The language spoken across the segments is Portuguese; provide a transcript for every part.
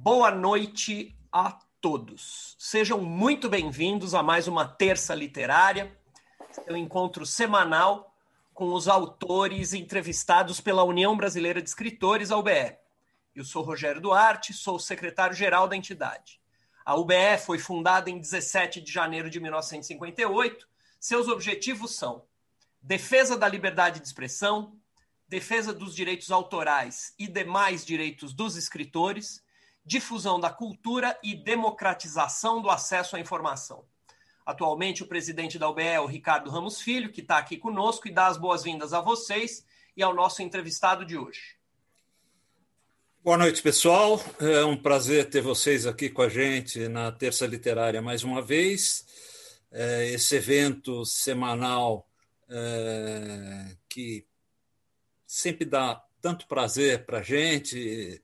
Boa noite a todos. Sejam muito bem-vindos a mais uma terça literária, um encontro semanal com os autores entrevistados pela União Brasileira de Escritores, a UBE. Eu sou Rogério Duarte, sou secretário-geral da entidade. A UBE foi fundada em 17 de janeiro de 1958. Seus objetivos são defesa da liberdade de expressão, defesa dos direitos autorais e demais direitos dos escritores, difusão da cultura e democratização do acesso à informação. Atualmente, o presidente da UBE é o Ricardo Ramos Filho, que está aqui conosco e dá as boas-vindas a vocês e ao nosso entrevistado de hoje. Boa noite, pessoal. É um prazer ter vocês aqui com a gente na Terça Literária mais uma vez. É esse evento semanal é, que sempre dá tanto prazer para a gente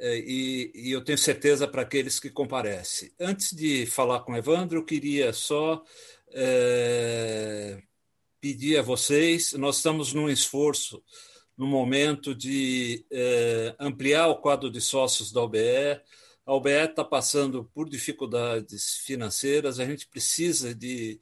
e, e, eu tenho certeza para aqueles que comparecem. Antes de falar com o Evandro, eu queria só é, pedir a vocês: nós estamos num esforço, no momento de é, ampliar o quadro de sócios da OBE. A OBE está passando por dificuldades financeiras, a gente precisa de,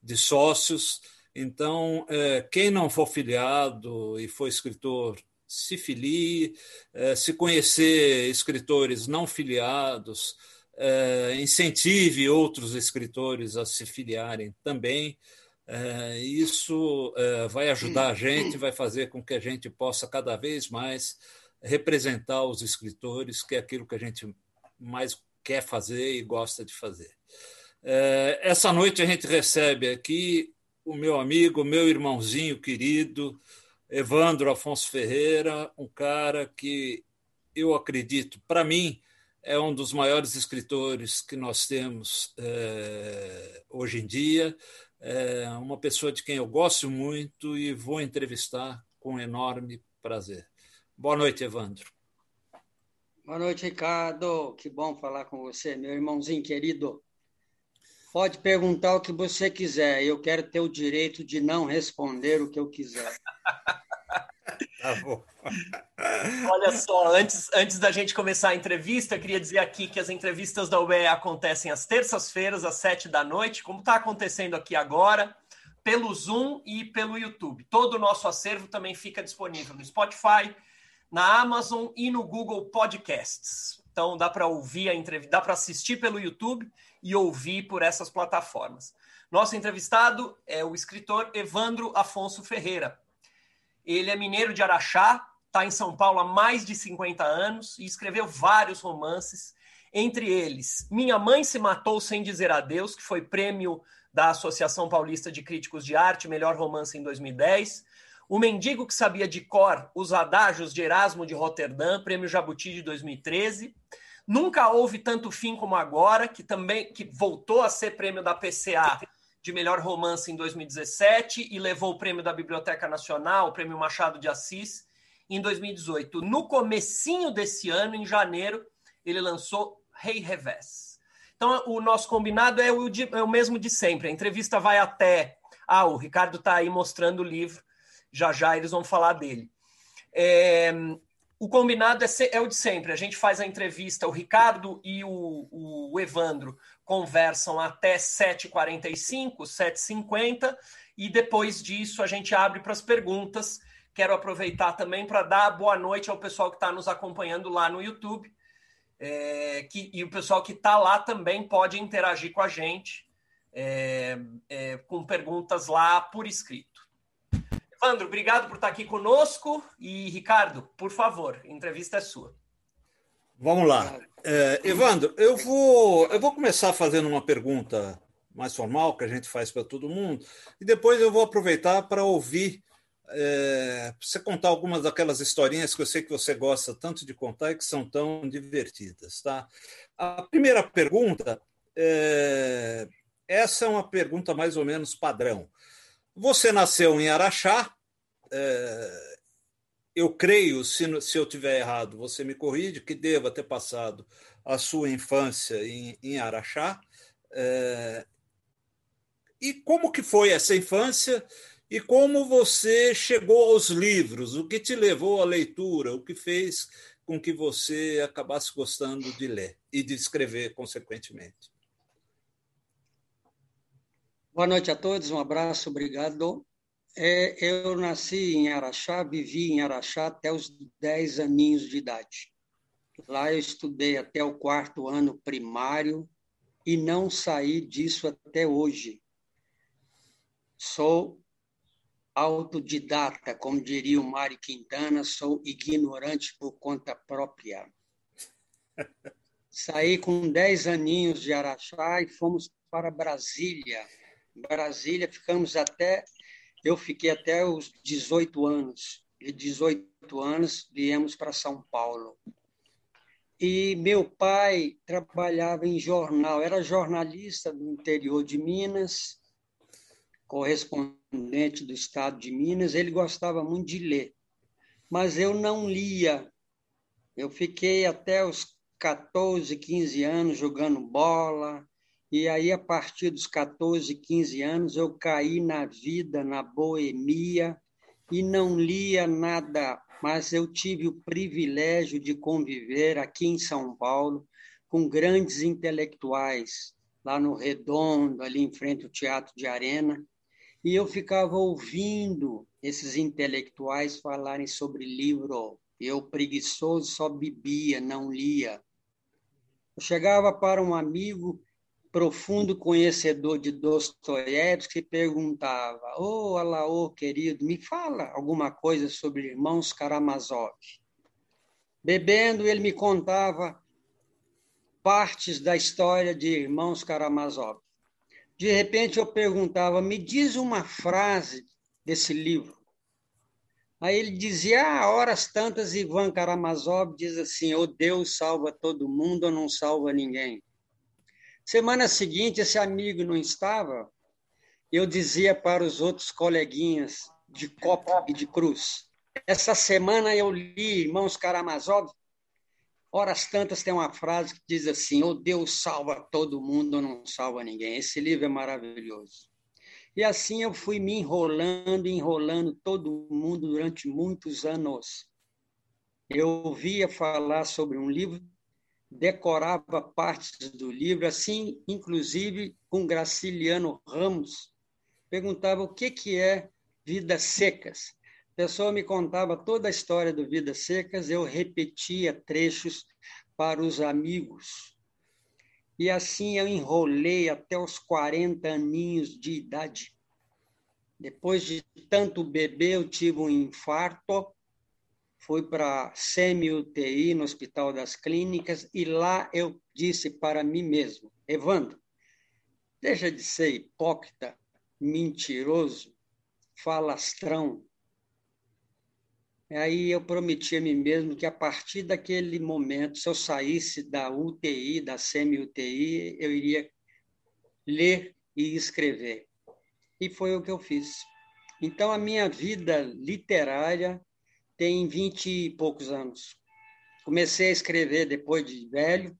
de sócios. Então, é, quem não for filiado e for escritor, se filie, é, se conhecer escritores não filiados, é, incentive outros escritores a se filiarem também. Isso vai ajudar a gente, vai fazer com que a gente possa cada vez mais representar os escritores, que é aquilo que a gente mais quer fazer e gosta de fazer. Essa noite a gente recebe aqui o meu amigo, meu irmãozinho querido, Evandro Afonso Ferreira, um cara que eu acredito, para mim, é um dos maiores escritores que nós temos é, hoje em dia, é uma pessoa de quem eu gosto muito e vou entrevistar com enorme prazer. Boa noite, Evandro. Boa noite, Ricardo. Que bom falar com você, meu irmãozinho querido. Pode perguntar o que você quiser. Eu quero ter o direito de não responder o que eu quiser. Tá bom. Olha só, antes, antes da gente começar a entrevista, eu queria dizer aqui que as entrevistas da UBE acontecem às terças-feiras, às sete da noite, como está acontecendo aqui agora, pelo Zoom e pelo YouTube. Todo o nosso acervo também fica disponível no Spotify, na Amazon e no Google Podcasts. Então dá para ouvir a entrevista, dá para assistir pelo YouTube e ouvir por essas plataformas. Nosso entrevistado é o escritor Evandro Afonso Ferreira. Ele é mineiro de Araxá, está em São Paulo há mais de 50 anos e escreveu vários romances, entre eles Minha Mãe se Matou Sem Dizer Adeus, que foi prêmio da Associação Paulista de Críticos de Arte, melhor romance em 2010. O Mendigo que Sabia de Cor, Os Adágios de Erasmo de Roterdã, prêmio Jabuti de 2013. Nunca houve tanto fim como agora, que também que voltou a ser prêmio da PCA de melhor romance em 2017 e levou o prêmio da Biblioteca Nacional, o prêmio Machado de Assis, em 2018. No comecinho desse ano, em janeiro, ele lançou Rei Revés. Então, o nosso combinado é o, de, é o mesmo de sempre. A entrevista vai até. Ah, o Ricardo está aí mostrando o livro. Já já eles vão falar dele. É, o combinado é, é, o de sempre. A gente faz a entrevista, o Ricardo e o, o Evandro conversam até 7h45, 7h50, e depois disso a gente abre para as perguntas. Quero aproveitar também para dar boa noite ao pessoal que está nos acompanhando lá no YouTube. É, que, e o pessoal que está lá também pode interagir com a gente é, é, com perguntas lá por escrito. Evandro, obrigado por estar aqui conosco. E, Ricardo, por favor, entrevista é sua. Vamos lá. É, Evandro, eu vou, eu vou começar fazendo uma pergunta mais formal, que a gente faz para todo mundo, e depois eu vou aproveitar para ouvir é, você contar algumas daquelas historinhas que eu sei que você gosta tanto de contar e que são tão divertidas. Tá? A primeira pergunta, é, essa é uma pergunta mais ou menos padrão. Você nasceu em Araxá. É, eu creio, se, se eu tiver errado, você me corrige, que deva ter passado a sua infância em, em Araxá. É, e como que foi essa infância e como você chegou aos livros? O que te levou à leitura? O que fez com que você acabasse gostando de ler e de escrever, consequentemente. Boa noite a todos, um abraço, obrigado. É, eu nasci em Araxá, vivi em Araxá até os 10 aninhos de idade. Lá eu estudei até o quarto ano primário e não saí disso até hoje. Sou autodidata, como diria o Mari Quintana, sou ignorante por conta própria. Saí com 10 aninhos de Araxá e fomos para Brasília. Brasília ficamos até eu fiquei até os 18 anos. De 18 anos viemos para São Paulo. E meu pai trabalhava em jornal, era jornalista do interior de Minas, correspondente do estado de Minas. Ele gostava muito de ler, mas eu não lia. Eu fiquei até os 14, 15 anos jogando bola, e aí, a partir dos 14, 15 anos, eu caí na vida, na boemia, e não lia nada, mas eu tive o privilégio de conviver aqui em São Paulo com grandes intelectuais, lá no Redondo, ali em frente ao Teatro de Arena, e eu ficava ouvindo esses intelectuais falarem sobre livro. Eu, preguiçoso, só bebia, não lia. Eu chegava para um amigo profundo conhecedor de Dostoiévski, perguntava: Ô oh, Alaô, querido, me fala alguma coisa sobre irmãos Karamazov. Bebendo, ele me contava partes da história de irmãos Karamazov. De repente, eu perguntava: me diz uma frase desse livro. Aí ele dizia: ah, horas tantas, Ivan Karamazov diz assim: ou oh, Deus salva todo mundo ou não salva ninguém. Semana seguinte, esse amigo não estava, eu dizia para os outros coleguinhas de copa e de cruz, essa semana eu li Irmãos Karamazov, horas tantas tem uma frase que diz assim, ou oh, Deus salva todo mundo ou não salva ninguém. Esse livro é maravilhoso. E assim eu fui me enrolando, enrolando todo mundo durante muitos anos. Eu ouvia falar sobre um livro, decorava partes do livro, assim, inclusive com Graciliano Ramos, perguntava o que, que é Vidas Secas. A pessoa me contava toda a história do Vidas Secas, eu repetia trechos para os amigos. E assim eu enrolei até os 40 aninhos de idade. Depois de tanto beber, eu tive um infarto fui para semi-UTI no Hospital das Clínicas e lá eu disse para mim mesmo, Evandro, deixa de ser hipócrita, mentiroso, falastrão. Aí eu prometi a mim mesmo que a partir daquele momento, se eu saísse da UTI, da semi-UTI, eu iria ler e escrever. E foi o que eu fiz. Então, a minha vida literária tem vinte e poucos anos. Comecei a escrever depois de velho,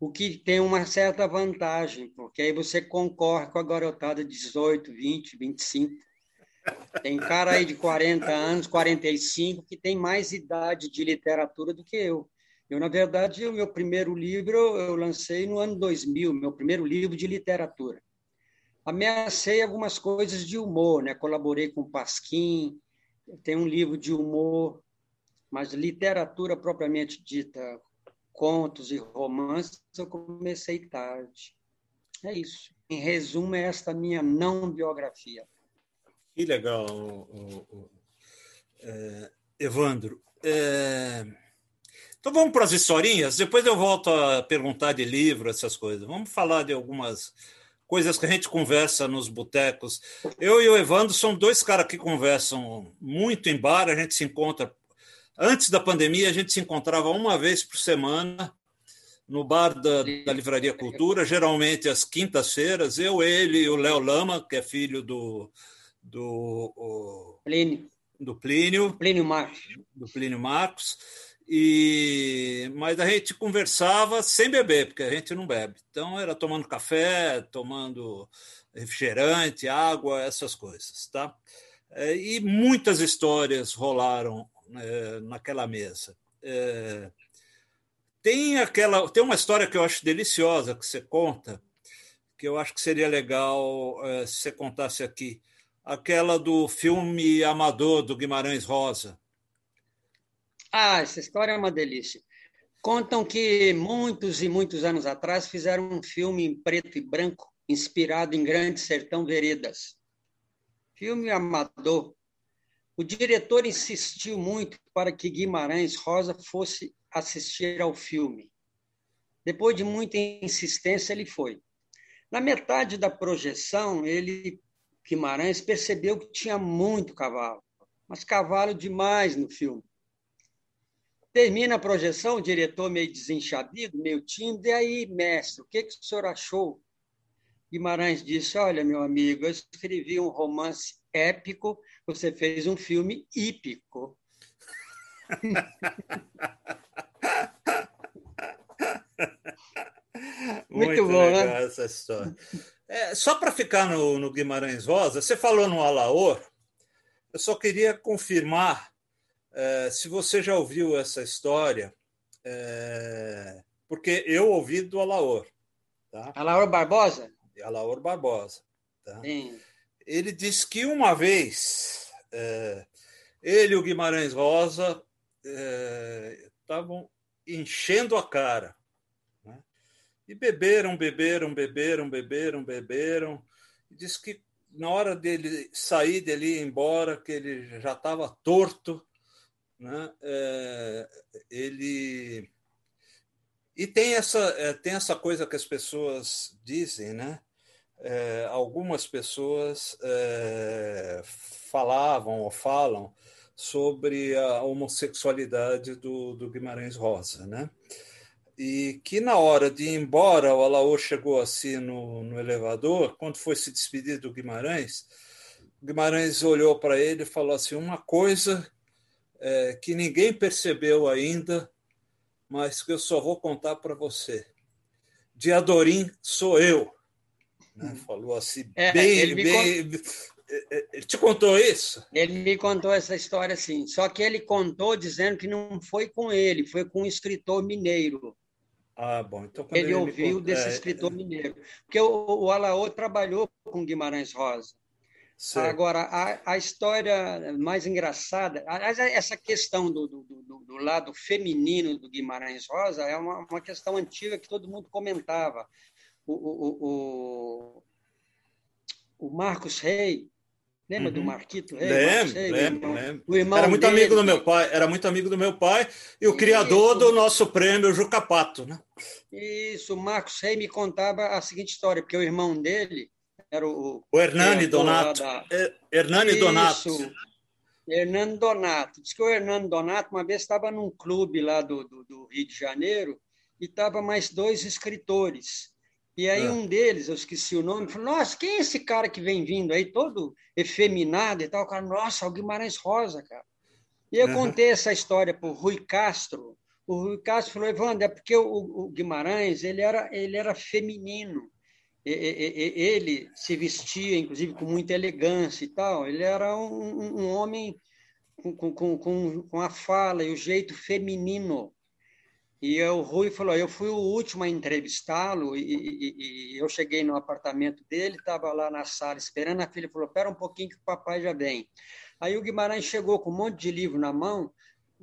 o que tem uma certa vantagem, porque aí você concorre com a garotada de 18, 20, 25. Tem cara aí de 40 anos, 45, que tem mais idade de literatura do que eu. Eu, na verdade, o meu primeiro livro eu lancei no ano 2000, meu primeiro livro de literatura. Ameacei algumas coisas de humor, né? Colaborei com Pasquim, tem um livro de humor, mas literatura propriamente dita, contos e romances, eu comecei tarde. É isso. Em resumo, é esta minha não biografia. Que legal, é, Evandro. É... Então vamos para as historinhas, depois eu volto a perguntar de livro, essas coisas. Vamos falar de algumas coisas que a gente conversa nos botecos. Eu e o Evandro são dois caras que conversam muito em bar, a gente se encontra. Antes da pandemia, a gente se encontrava uma vez por semana no bar da, da Livraria Cultura, geralmente às quintas-feiras. Eu, ele e o Léo Lama, que é filho do. do o, Plínio. Do Plínio. Plínio Marcos. Do Plínio Marcos. E, mas a gente conversava sem beber, porque a gente não bebe. Então era tomando café, tomando refrigerante, água, essas coisas, tá? É, e muitas histórias rolaram é, naquela mesa. É, tem aquela, tem uma história que eu acho deliciosa que você conta, que eu acho que seria legal é, se você contasse aqui, aquela do filme Amador do Guimarães Rosa. Ah, essa história é uma delícia. Contam que muitos e muitos anos atrás fizeram um filme em preto e branco, inspirado em Grande Sertão Veredas. Filme amador. O diretor insistiu muito para que Guimarães Rosa fosse assistir ao filme. Depois de muita insistência, ele foi. Na metade da projeção, ele, Guimarães, percebeu que tinha muito cavalo, mas cavalo demais no filme. Termina a projeção, o diretor meio desenchabido, meio tímido, e aí, mestre, o que, que o senhor achou? Guimarães disse: Olha, meu amigo, eu escrevi um romance épico, você fez um filme hípico. Muito, Muito bom, né? essa história. É, só para ficar no, no, Guimarães Rosa, você falou no Alaor, eu só queria confirmar é, se você já ouviu essa história, é, porque eu ouvi do Alaor. Tá? Alaor Barbosa? Alaor Barbosa. Tá? Ele disse que uma vez é, ele e o Guimarães Rosa estavam enchendo a cara. Né? E beberam, beberam, beberam, beberam, beberam. E disse que na hora dele sair dele ir embora, que ele já estava torto, né? É, ele e tem essa é, tem essa coisa que as pessoas dizem, né? É, algumas pessoas é, falavam ou falam sobre a homossexualidade do, do Guimarães Rosa, né? E que na hora de ir embora, o Alaor chegou assim no, no elevador, quando foi se despedir do Guimarães, Guimarães olhou para ele e falou assim: uma coisa é, que ninguém percebeu ainda, mas que eu só vou contar para você. Diadorim sou eu. Né? Hum. Falou assim, é, bem. Ele, bem... Cont... É, é, ele te contou isso? Ele me contou essa história, sim. Só que ele contou dizendo que não foi com ele, foi com um escritor mineiro. Ah, bom. Então, ele, ele ouviu desse é... escritor mineiro. Porque o, o Alaô trabalhou com Guimarães Rosa. Agora, a, a, história mais engraçada, essa questão do, do, do, do, lado feminino do Guimarães Rosa é uma, uma questão antiga que todo mundo comentava. O, o, o, o Marcos Rey, lembra uhum. do Marquito Rey? Lembro, Rey, lembro, irmão, lembro. Irmão era muito dele, amigo do meu pai, era muito amigo do meu pai e o criador do nosso prêmio Jucapato, né? Isso, o Marcos Rey me contava a seguinte história, porque o irmão dele era o. O Hernani Donato. Da... É, Hernani Isso. Donato. Hernando Donato. Diz que o Hernando Donato uma vez estava num clube lá do, do, do Rio de Janeiro e estava mais dois escritores. E aí é. um deles, eu esqueci o nome, falou, nossa, quem é esse cara que vem vindo aí, todo efeminado e tal? O cara, nossa, é o Guimarães Rosa, cara. E eu uhum. contei essa história para o Rui Castro. O Rui Castro falou, Evandro, é porque o, o Guimarães ele era, ele era feminino ele se vestia, inclusive, com muita elegância e tal. Ele era um, um homem com, com, com, a fala e o jeito feminino. E o Rui falou: eu fui o último a entrevistá-lo e, e, e, eu cheguei no apartamento dele, estava lá na sala esperando. A filha falou: espera um pouquinho que o papai já vem. Aí o Guimarães chegou com um monte de livro na mão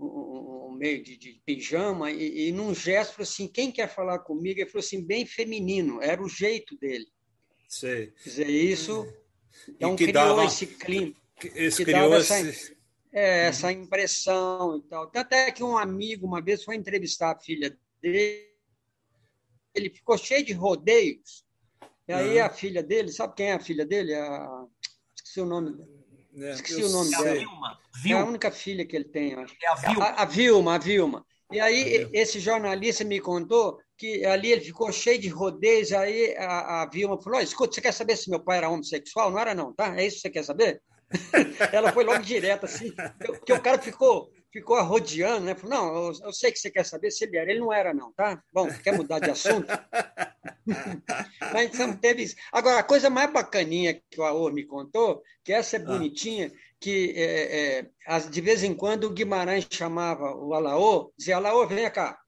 um, meio de, de pijama, e, e, num gesto falou assim: quem quer falar comigo? Ele falou assim, bem feminino, era o jeito dele. Sei. Quer dizer, isso. Então criou dava, esse clima. Esse que criou essa, esse... É, essa impressão e tal. Até que um amigo, uma vez, foi entrevistar a filha dele, ele ficou cheio de rodeios. E aí uhum. a filha dele, sabe quem é a filha dele? A... Esqueci o nome dela. É, Esqueci o nome dela. Vilma. É a única filha que ele tem, acho. É a Vilma. A, a Vilma, a Vilma. E aí, esse jornalista me contou que ali ele ficou cheio de rodeios, aí a, a Vilma falou, escuta, você quer saber se meu pai era homossexual? Não era não, tá? É isso que você quer saber? Ela foi logo direto, assim, porque o cara ficou, ficou arrodeando, né? Falou, não, eu, eu, sei que você quer saber se ele era. Ele não era não, tá? Bom, quer mudar de assunto? Mas não teve isso. Agora, a coisa mais bacaninha que o Aor me contou, que essa é ah. bonitinha, que é, é, de vez em quando o Guimarães chamava o Alaô, dizia, Alaô, vem cá,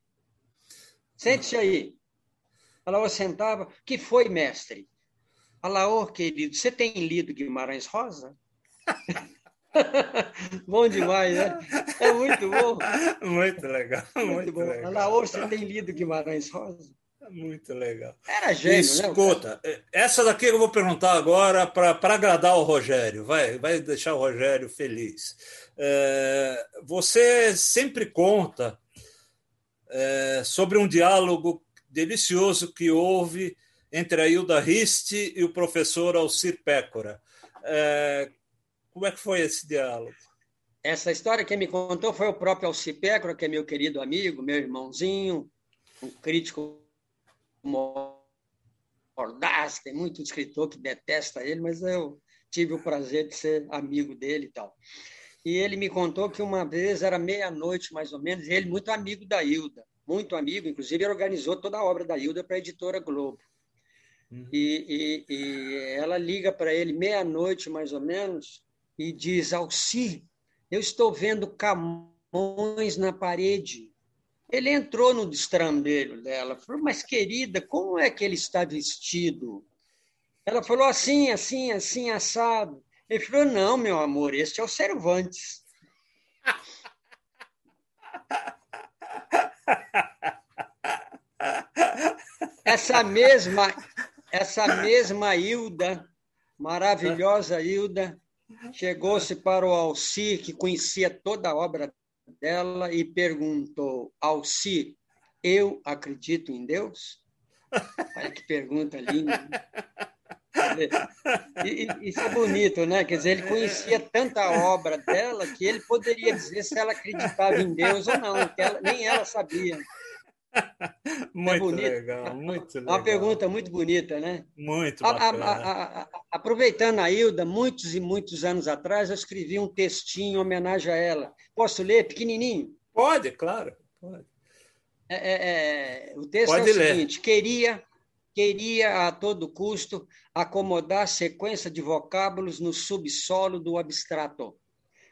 sente-se aí. Alaô sentava, que foi, mestre? Alaô, querido, você tem lido Guimarães Rosa? bom demais, né? É muito bom. Muito legal. Muito, muito bom. Legal. Alaô, você tem lido Guimarães Rosa? Muito legal. Era gênio, né, Escuta, né? essa daqui eu vou perguntar agora para agradar o Rogério, vai, vai deixar o Rogério feliz. É, você sempre conta é, sobre um diálogo delicioso que houve entre a Hilda Riste e o professor Alcir Pécora. É, como é que foi esse diálogo? Essa história quem me contou foi o próprio Alcir Pécora, que é meu querido amigo, meu irmãozinho, um crítico mordaz, tem muito escritor que detesta ele, mas eu tive o prazer de ser amigo dele e tal. E ele me contou que uma vez era meia-noite, mais ou menos, e ele muito amigo da Hilda, muito amigo, inclusive ele organizou toda a obra da Hilda para a editora Globo. Uhum. E, e, e, ela liga para ele meia-noite, mais ou menos, e diz: Alci, eu estou vendo camões na parede. Ele entrou no destrambeiro dela, falou, mas querida, como é que ele está vestido? Ela falou assim, assim, assim, assado. Ele falou, não, meu amor, este é o Cervantes. Essa mesma, essa mesma Hilda, maravilhosa Hilda, chegou-se para o Alci, que conhecia toda a obra dela e perguntou: Alci, eu acredito em Deus? Olha que pergunta linda. E, isso é bonito, né? Quer dizer, ele conhecia tanta obra dela que ele poderia dizer se ela acreditava em Deus ou não, ela, nem ela sabia. Muito é legal, muito legal. Uma pergunta muito bonita, né? Muito bacana. A, a, a, aproveitando a Hilda, muitos e muitos anos atrás, eu escrevi um textinho em homenagem a ela. Posso ler, pequenininho? Pode, claro. Pode. É, é, é o texto pode é o ler. seguinte: queria, queria a todo custo acomodar a sequência de vocábulos no subsolo do abstrato,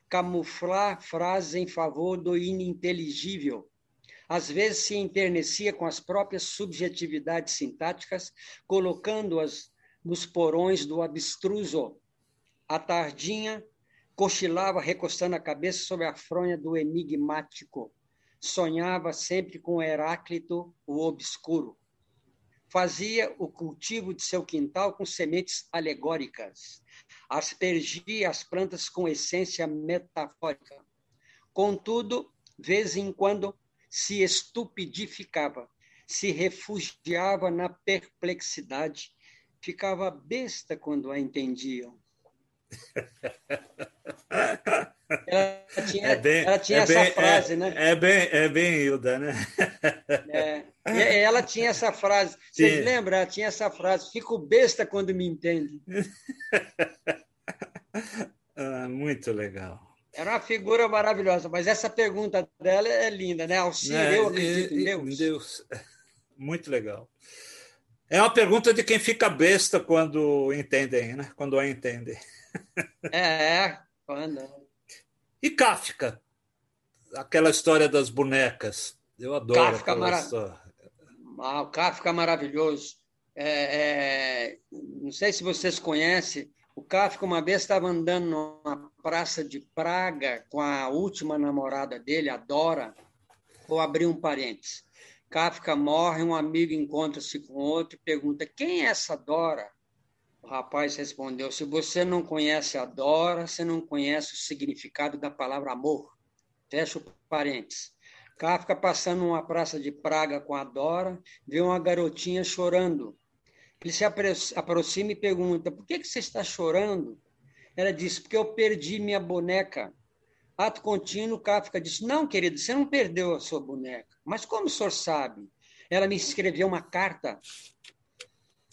camuflar frases em favor do ininteligível às vezes se enternecia com as próprias subjetividades sintáticas, colocando-as nos porões do abstruso. A tardinha cochilava recostando a cabeça sobre a fronha do enigmático. Sonhava sempre com Heráclito, o obscuro. Fazia o cultivo de seu quintal com sementes alegóricas. Aspergia as plantas com essência metafórica. Contudo, vez em quando, se estupidificava, se refugiava na perplexidade, ficava besta quando a entendiam. Ela tinha, é bem, ela tinha é essa bem, frase, é, né? É bem, é bem Hilda, né? É, ela tinha essa frase. Vocês Sim. lembram? Ela tinha essa frase. Fico besta quando me entende. Ah, muito legal. Era uma figura maravilhosa, mas essa pergunta dela é linda, né? Alcir, é, eu acredito em Deus. Deus. Muito legal. É uma pergunta de quem fica besta quando entendem, né? Quando a entendem. É, quando. E Kafka? Aquela história das bonecas. Eu adoro Kafka aquela mara... história. Ah, o Kafka maravilhoso. É, é... Não sei se vocês conhecem, o Kafka uma vez estava andando numa praça de Praga com a última namorada dele, a Dora. Vou abrir um parênteses. Kafka morre, um amigo encontra-se com outro e pergunta: quem é essa Dora? O rapaz respondeu: se você não conhece a Dora, você não conhece o significado da palavra amor. Fecha o parênteses. Kafka passando numa praça de Praga com a Dora, vê uma garotinha chorando. Ele se aproxima e pergunta: Por que, que você está chorando? Ela disse: Porque eu perdi minha boneca. Ato contínuo, Kafka disse: Não, querido, você não perdeu a sua boneca. Mas como o senhor sabe? Ela me escreveu uma carta.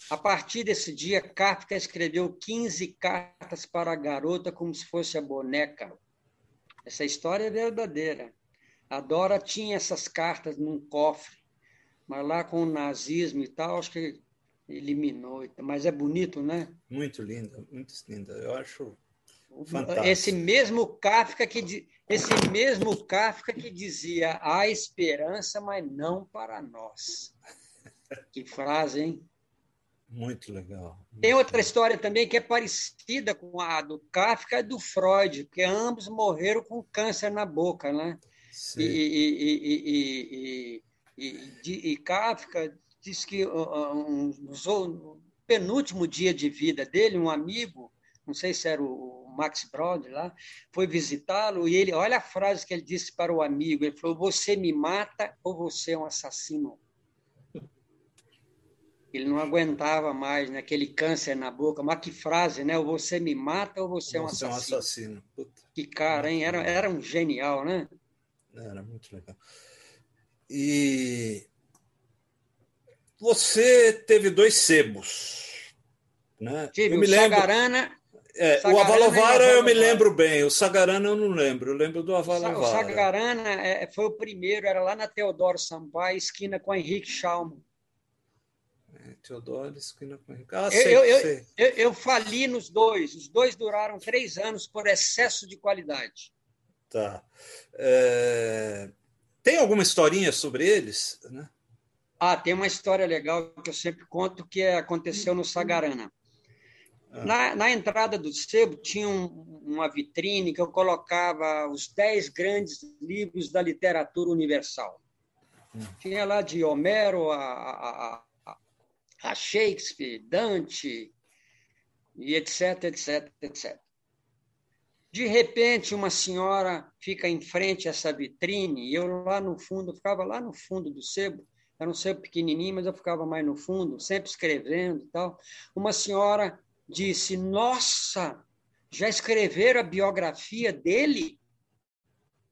A partir desse dia, Kafka escreveu 15 cartas para a garota como se fosse a boneca. Essa história é verdadeira. A Dora tinha essas cartas num cofre, mas lá com o nazismo e tal, acho que eliminou. Mas é bonito, né? Muito linda, muito linda. Eu acho fantástico. Esse mesmo Kafka que esse mesmo Kafka que dizia há esperança, mas não para nós. Que frase, hein? Muito legal. Muito Tem outra história também que é parecida com a do Kafka e do Freud, que ambos morreram com câncer na boca, né? Sim. E, e, e, e, Kafka diz que um, no penúltimo dia de vida dele, um amigo, não sei se era o Max Brod lá, foi visitá-lo e ele, olha a frase que ele disse para o amigo, ele falou: "Você me mata ou você é um assassino?" Ele não aguentava mais naquele né, câncer na boca. Mas que frase, né? Ou você me mata ou você, é um assassino. É um assassino. Puta. Que cara, hein? Era, era um genial, né? Era muito legal. E você teve dois sebos, né? Tive eu me o lembro... Sagarana é, o Avalovara eu me lembro bem, o Sagarana eu não lembro, eu lembro do Avalovara. O Sagarana é, foi o primeiro, era lá na Teodoro Sampaio, esquina com Henrique Schalman. Teodoro, esquina com Henrique. Ah, sei, eu, eu, sei. Eu, eu, fali nos dois. Os dois duraram três anos por excesso de qualidade. Tá. É... Tem alguma historinha sobre eles? Né? Ah, tem uma história legal que eu sempre conto que aconteceu no Sagarana. Ah. Na, na, entrada do sebo tinha um, uma vitrine que eu colocava os dez grandes livros da literatura universal. Hum. Tinha lá de Homero a, a, a Shakespeare, Dante, e etc, etc, etc. De repente, uma senhora fica em frente a essa vitrine, e eu lá no fundo, ficava lá no fundo do sebo, era um sebo pequenininho, mas eu ficava mais no fundo, sempre escrevendo e tal. Uma senhora disse: Nossa, já escreveram a biografia dele?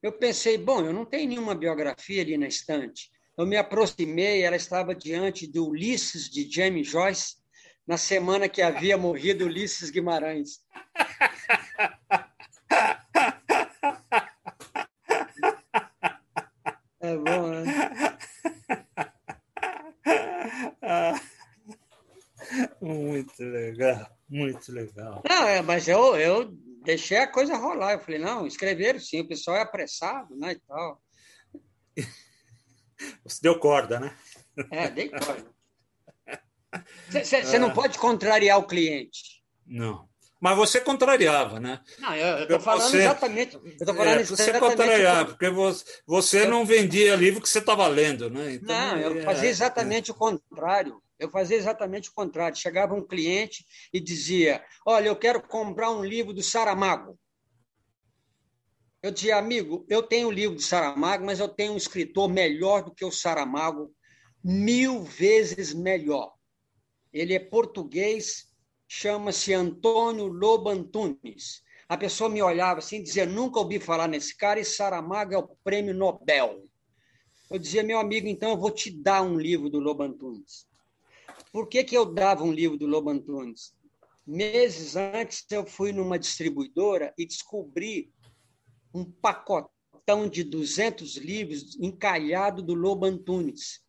Eu pensei: Bom, eu não tenho nenhuma biografia ali na estante. Eu me aproximei, ela estava diante de Ulisses de James Joyce, na semana que havia morrido Ulisses Guimarães. É bom, né? Muito legal, muito legal. Não, é, mas eu, eu deixei a coisa rolar. Eu falei, não, escreveram sim, o pessoal é apressado, né, e tal. Você deu corda, né? É, dei corda. Você não ah. pode contrariar o cliente. Não. Mas você contrariava, né? Não, eu estou falando você, exatamente. Eu tô falando é, você contrariava, porque você, você eu, não vendia livro que você estava lendo, né? Então, não, eu é, fazia exatamente é. o contrário. Eu fazia exatamente o contrário. Chegava um cliente e dizia: Olha, eu quero comprar um livro do Saramago. Eu dizia, amigo, eu tenho o livro de Saramago, mas eu tenho um escritor melhor do que o Saramago, mil vezes melhor. Ele é português, chama-se Antônio Lobo Antunes. A pessoa me olhava assim dizia, nunca ouvi falar nesse cara, e Saramago é o prêmio Nobel. Eu dizia, meu amigo, então eu vou te dar um livro do Lobo Antunes. Por que, que eu dava um livro do Lobo Antunes? Meses antes, eu fui numa distribuidora e descobri um pacotão de 200 livros encalhado do Lobo Antunes.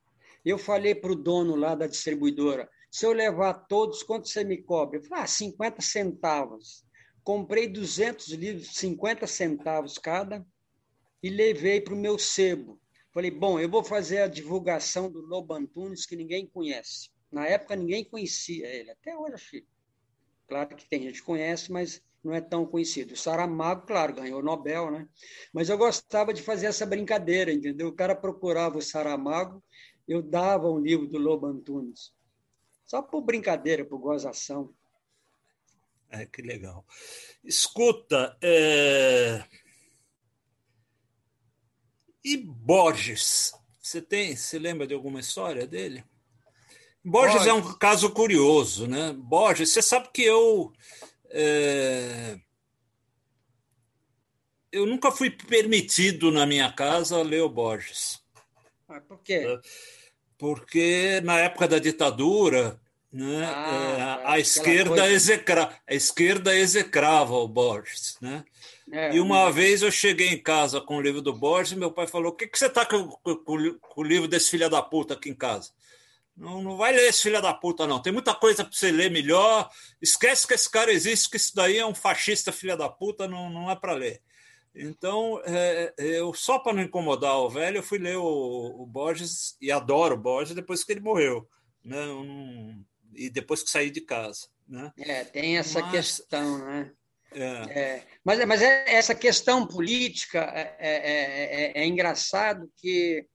Eu falei para o dono lá da distribuidora, se eu levar todos, quanto você me cobra? Eu falei, ah, 50 centavos. Comprei 200 livros, 50 centavos cada, e levei para o meu sebo. Falei, bom, eu vou fazer a divulgação do Lobo Antunes, que ninguém conhece. Na época, ninguém conhecia ele, até hoje, acho. Claro que tem gente que conhece, mas não é tão conhecido. O Saramago, claro, ganhou o Nobel, né? Mas eu gostava de fazer essa brincadeira, entendeu? O cara procurava o Saramago, eu dava um livro do Lobo Antunes. Só por brincadeira, por gozação. É, que legal. Escuta, é... e Borges? Você tem, você lembra de alguma história dele? Borges, Borges, é um caso curioso, né? Borges, você sabe que eu é... Eu nunca fui permitido na minha casa ler o Borges. Ah, por quê? É, porque na época da ditadura, né, ah, é, a, esquerda coisa... execra... a esquerda execrava o Borges. Né? É, e uma vez eu cheguei em casa com o livro do Borges e meu pai falou: O que, que você está com, com, com, o livro desse filho da puta aqui em casa? Não, não vai ler esse filho da puta, não. Tem muita coisa para você ler melhor. Esquece que esse cara existe, que isso daí é um fascista filho da puta, não, não é para ler. Então, é, eu só para não incomodar o velho, eu fui ler o, o Borges e adoro o Borges depois que ele morreu, né? Não, e depois que saí de casa, né? É, tem essa mas, questão, né? É. É, mas, mas é, essa questão política é, é, é, engraçado que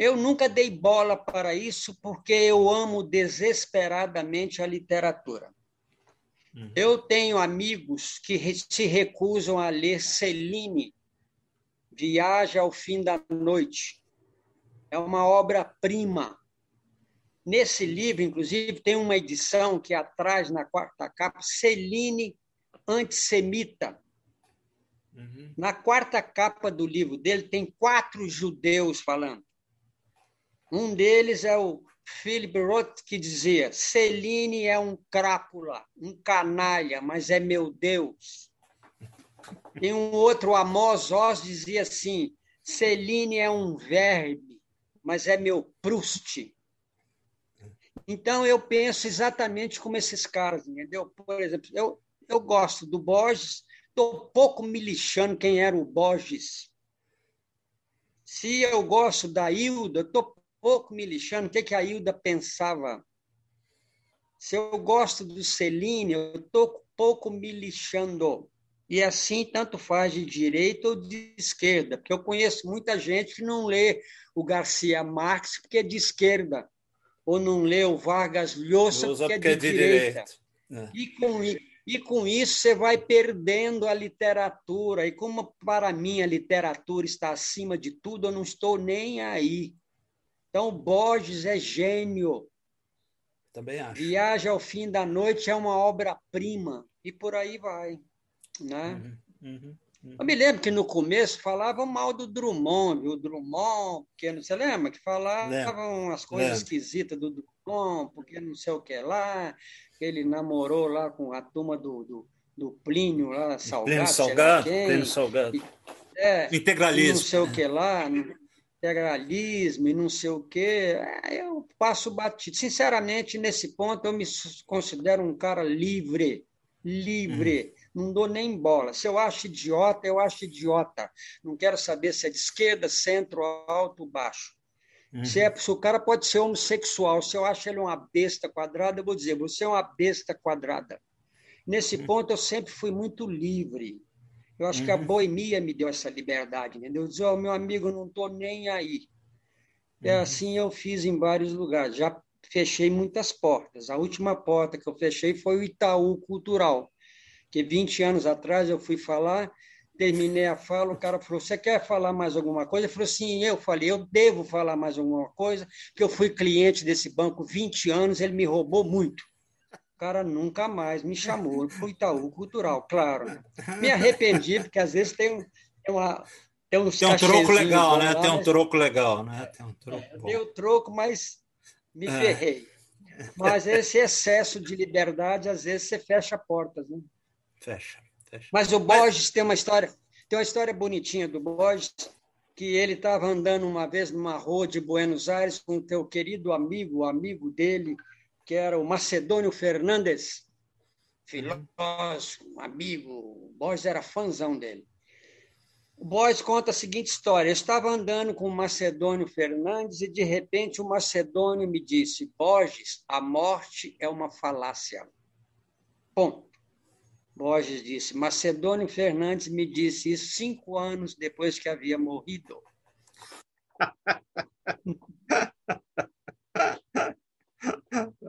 eu nunca dei bola para isso porque eu amo desesperadamente a literatura. Uhum. Eu tenho amigos que se recusam a ler Celine, Viaja ao Fim da Noite. É uma obra-prima. Nesse livro, inclusive, tem uma edição que atrás, na quarta capa, Celine Antissemita. Uhum. Na quarta capa do livro dele, tem quatro judeus falando. Um deles é o Philip Roth, que dizia: Celine é um crápula, um canalha, mas é meu Deus. E um outro, Amos Oz, dizia assim: Celine é um verme, mas é meu Proust. Então, eu penso exatamente como esses caras, entendeu? Por exemplo, eu, eu gosto do Borges, estou pouco me lixando quem era o Borges. Se eu gosto da Hilda, estou pouco me lixando o que, que a Hilda pensava. Se eu gosto do Celine, eu estou pouco me lixando. E assim, tanto faz de direita ou de esquerda, porque eu conheço muita gente que não lê o Garcia Marques porque é de esquerda, ou não lê o Vargas Llosa porque, é de, é de direita. É. E, com, e com isso você vai perdendo a literatura. E como para mim a literatura está acima de tudo, eu não estou nem aí. Então, Borges é gênio. Também acho. Viagem ao Fim da Noite é uma obra-prima. E por aí vai. Né? Uhum, uhum, uhum. Eu me lembro que no começo falavam mal do Drummond, o Drummond, porque você lembra que falavam umas coisas Lembro. esquisitas do Drummond, porque não sei o que lá, que ele namorou lá com a turma do, do, do Plínio lá, Salgado. Plínio Salgado, Plínio Salgado. E, é, Integralismo. Não sei o que lá integralismo e não sei o quê, eu passo batido. Sinceramente, nesse ponto, eu me considero um cara livre, livre. Hum. Não dou nem bola. Se eu acho idiota, eu acho idiota. Não quero saber se é de esquerda, centro, alto, baixo. Uhum. Se, é, se o cara pode ser homossexual, se eu acho ele uma besta quadrada, eu vou dizer, você é uma besta quadrada. Nesse uhum. ponto, eu sempre fui muito livre. Eu acho uhum. que a uhum. boemia me deu essa liberdade, entendeu? Dizer, oh, meu amigo, não estou nem aí. É uhum. assim eu fiz em vários lugares. Já fechei muitas portas. A última porta que eu fechei foi o Itaú Cultural, que 20 anos atrás eu fui falar, terminei a fala, o cara falou: Você quer falar mais alguma coisa? Eu falei: Sim, eu falei: Eu devo falar mais alguma coisa, porque eu fui cliente desse banco 20 anos, ele me roubou muito cara nunca mais me chamou para o Itaú Cultural, claro. Né? Me arrependi, porque às vezes tem, um, tem uma. Tem, uns tem um troco legal, né? Tem um troco legal, né? Tem um troco. É, o troco, mas me é. ferrei. Mas esse excesso de liberdade, às vezes, você fecha portas, né? Fecha, fecha. Mas o Borges tem uma história, tem uma história bonitinha do Borges, que ele estava andando uma vez numa rua de Buenos Aires com o teu querido amigo, amigo dele, que era o Macedônio Fernandes, filósofo, amigo, o Borges era fãzão dele. O Borges conta a seguinte história: eu estava andando com o Macedônio Fernandes e, de repente, o Macedônio me disse: Borges, a morte é uma falácia. Ponto. Borges disse: Macedônio Fernandes me disse isso cinco anos depois que havia morrido.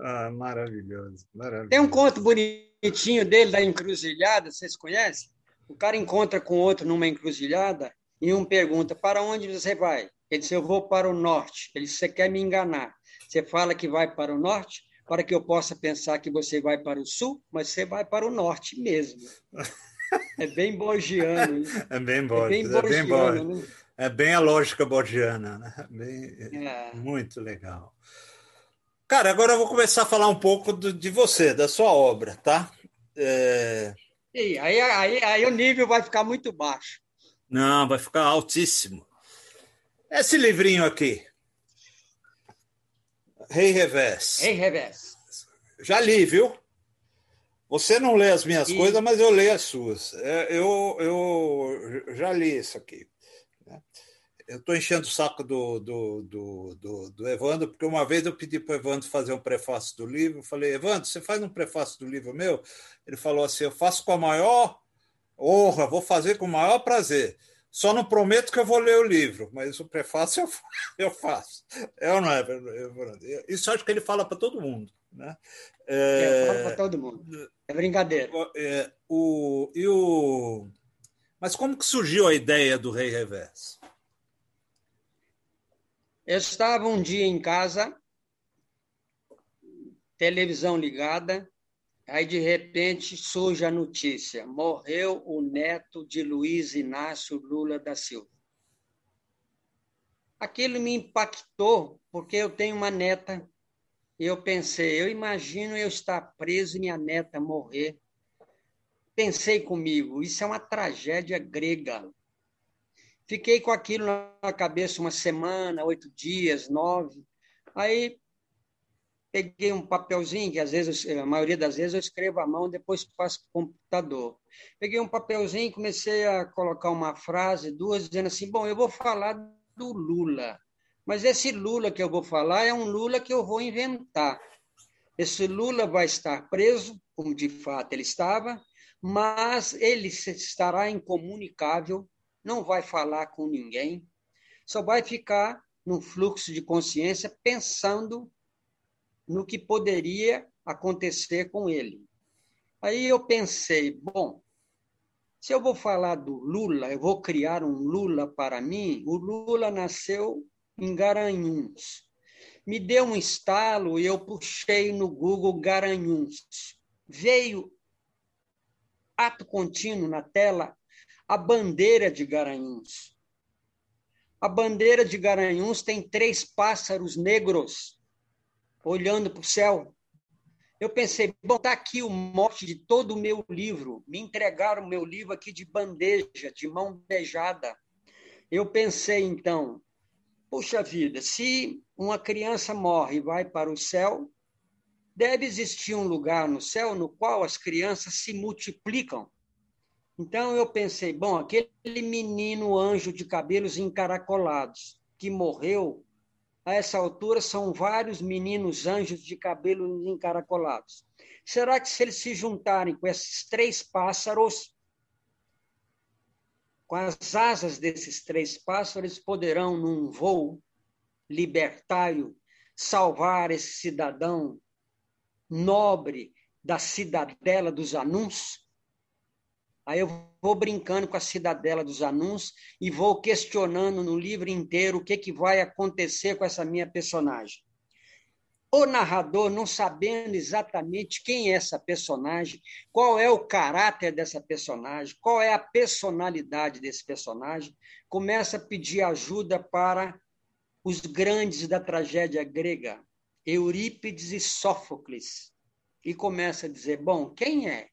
Ah, maravilhoso, maravilhoso. Tem um conto bonitinho dele da encruzilhada, vocês conhecem? O cara encontra com outro numa encruzilhada e um pergunta: Para onde você vai? Ele diz: Eu vou para o norte. Ele diz: Você quer me enganar? Você fala que vai para o norte para que eu possa pensar que você vai para o sul, mas você vai para o norte mesmo. É bem borgiano. É bem borgiano. É bem, é bem, né? é bem a lógica borgiana. Né? Bem, é. Muito legal. Cara, agora eu vou começar a falar um pouco do, de você, da sua obra, tá? É... Sim, aí, aí, aí o nível vai ficar muito baixo. Não, vai ficar altíssimo. Esse livrinho aqui. Rei Revés. Rei Revés. Já li, viu? Você não lê as minhas e... coisas, mas eu leio as suas. É, eu, eu já li isso aqui. Eu estou enchendo o saco do, do, do, do, do Evandro, porque uma vez eu pedi para o Evandro fazer um prefácio do livro. Eu falei, Evandro, você faz um prefácio do livro meu? Ele falou assim: eu faço com a maior honra, vou fazer com o maior prazer. Só não prometo que eu vou ler o livro, mas o prefácio eu, eu faço. É ou não é, Evandro? Isso acho que ele fala para todo mundo. Né? É, é para todo mundo. É brincadeira. É, o, e o... Mas como que surgiu a ideia do Rei Revés? Estava um dia em casa, televisão ligada, aí de repente surge a notícia: morreu o neto de Luiz Inácio Lula da Silva. Aquilo me impactou, porque eu tenho uma neta. E eu pensei, eu imagino eu estar preso e minha neta morrer. Pensei comigo, isso é uma tragédia grega. Fiquei com aquilo na cabeça uma semana, oito dias, nove. Aí peguei um papelzinho, que às vezes, a maioria das vezes eu escrevo à mão, depois passo para o computador. Peguei um papelzinho e comecei a colocar uma frase, duas, dizendo assim: bom, eu vou falar do Lula, mas esse Lula que eu vou falar é um Lula que eu vou inventar. Esse Lula vai estar preso, como de fato ele estava, mas ele estará incomunicável não vai falar com ninguém, só vai ficar num fluxo de consciência pensando no que poderia acontecer com ele. Aí eu pensei, bom, se eu vou falar do Lula, eu vou criar um Lula para mim. O Lula nasceu em Garanhuns. Me deu um estalo e eu puxei no Google Garanhuns. Veio ato contínuo na tela a bandeira de Garanhuns. A bandeira de Garanhuns tem três pássaros negros olhando para o céu. Eu pensei, bom, está aqui o mote de todo o meu livro. Me entregaram o meu livro aqui de bandeja, de mão beijada. Eu pensei, então, puxa vida, se uma criança morre e vai para o céu, deve existir um lugar no céu no qual as crianças se multiplicam então eu pensei, bom, aquele menino anjo de cabelos encaracolados que morreu, a essa altura são vários meninos anjos de cabelos encaracolados. Será que se eles se juntarem com esses três pássaros, com as asas desses três pássaros, poderão, num voo libertário, salvar esse cidadão nobre da cidadela dos anúncios? Aí eu vou brincando com a cidadela dos anúncios e vou questionando no livro inteiro o que, que vai acontecer com essa minha personagem. O narrador, não sabendo exatamente quem é essa personagem, qual é o caráter dessa personagem, qual é a personalidade desse personagem, começa a pedir ajuda para os grandes da tragédia grega, Eurípides e Sófocles, e começa a dizer: bom, quem é?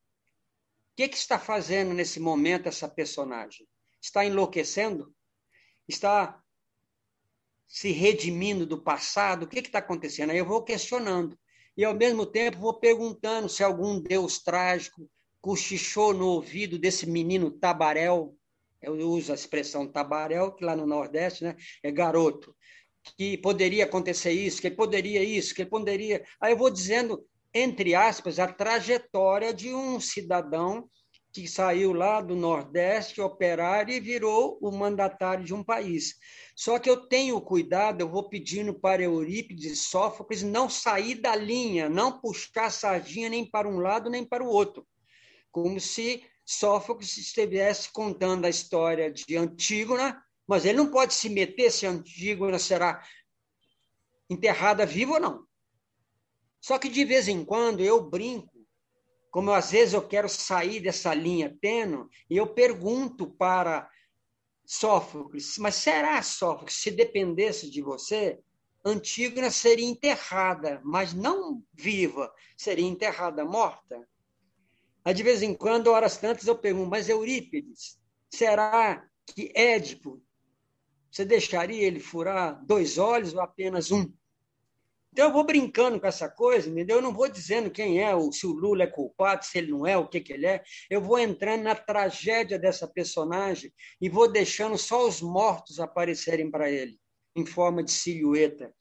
Que, que está fazendo nesse momento essa personagem? Está enlouquecendo? Está se redimindo do passado? O que está acontecendo? Aí eu vou questionando. E, ao mesmo tempo, vou perguntando se algum deus trágico cochichou no ouvido desse menino tabaréu. Eu uso a expressão tabaréu, que lá no Nordeste né, é garoto. Que poderia acontecer isso, que poderia isso, que poderia. Aí eu vou dizendo entre aspas, a trajetória de um cidadão que saiu lá do Nordeste, operário, e virou o mandatário de um país. Só que eu tenho cuidado, eu vou pedindo para Eurípides e Sófocles não sair da linha, não puxar a sardinha nem para um lado nem para o outro. Como se Sófocles estivesse contando a história de Antígona, mas ele não pode se meter se Antígona será enterrada viva ou não. Só que de vez em quando eu brinco, como às vezes eu quero sair dessa linha tênue, e eu pergunto para Sófocles, mas será, Sófocles, se dependesse de você, Antígona seria enterrada, mas não viva, seria enterrada morta? Aí, de vez em quando, horas tantas, eu pergunto, mas Eurípides, será que Édipo, você deixaria ele furar dois olhos ou apenas um? Então eu vou brincando com essa coisa, entendeu? Eu não vou dizendo quem é, se o Lula é culpado, se ele não é, o que, que ele é. Eu vou entrando na tragédia dessa personagem e vou deixando só os mortos aparecerem para ele, em forma de silhueta.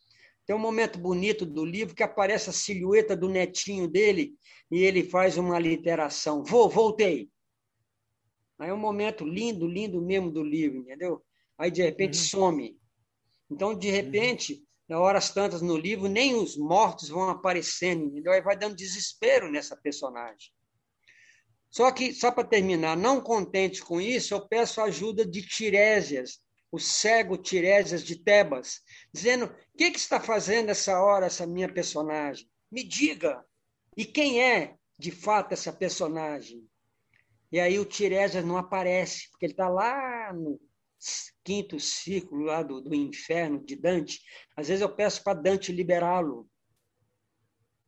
Tem um momento bonito do livro que aparece a silhueta do netinho dele e ele faz uma literação. Vou, voltei. Aí é um momento lindo, lindo mesmo do livro, entendeu? Aí de repente uhum. some. Então, de uhum. repente, na horas tantas no livro, nem os mortos vão aparecendo? Aí vai dando desespero nessa personagem. Só que, só para terminar, não contente com isso, eu peço a ajuda de Tiresias, o cego Tiresias de Tebas, dizendo: o que, que está fazendo essa hora essa minha personagem? Me diga. E quem é, de fato, essa personagem? E aí o Tiresias não aparece, porque ele está lá no quinto círculo lá do, do inferno de Dante, às vezes eu peço para Dante liberá-lo.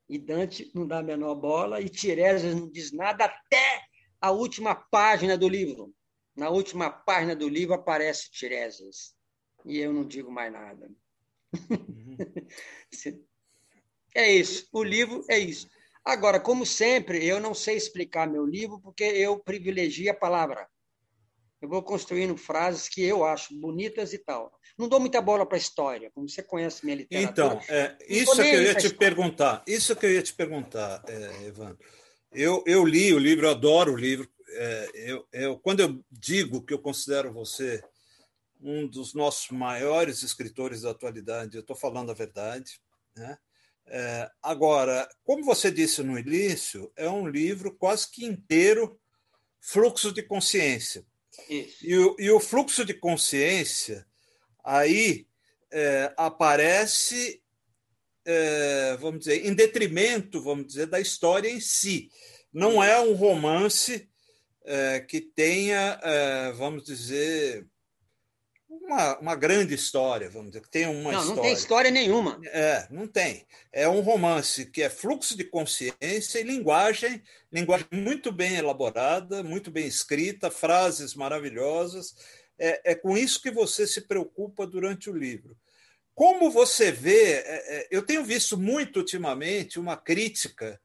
E Dante não dá a menor bola, e Tiresias não diz nada até a última página do livro. Na última página do livro aparece Tiresias. E eu não digo mais nada. Uhum. é isso. O livro é isso. Agora, como sempre, eu não sei explicar meu livro porque eu privilegio a palavra eu vou construindo frases que eu acho bonitas e tal. Não dou muita bola para a história, como você conhece minha literatura. Então, é, isso que eu ia te perguntar. Isso que eu ia te perguntar, é, Evandro. Eu, eu li o livro, eu adoro o livro. É, eu, eu, quando eu digo que eu considero você um dos nossos maiores escritores da atualidade, eu estou falando a verdade. Né? É, agora, como você disse no início, é um livro quase que inteiro fluxo de consciência. E, o, e o fluxo de consciência aí é, aparece, é, vamos dizer, em detrimento, vamos dizer, da história em si. Não é um romance é, que tenha, é, vamos dizer, uma, uma grande história, vamos dizer, que tem uma não, história. Não tem história nenhuma. É, não tem. É um romance que é fluxo de consciência e linguagem, linguagem muito bem elaborada, muito bem escrita, frases maravilhosas. É, é com isso que você se preocupa durante o livro. Como você vê, é, é, eu tenho visto muito ultimamente uma crítica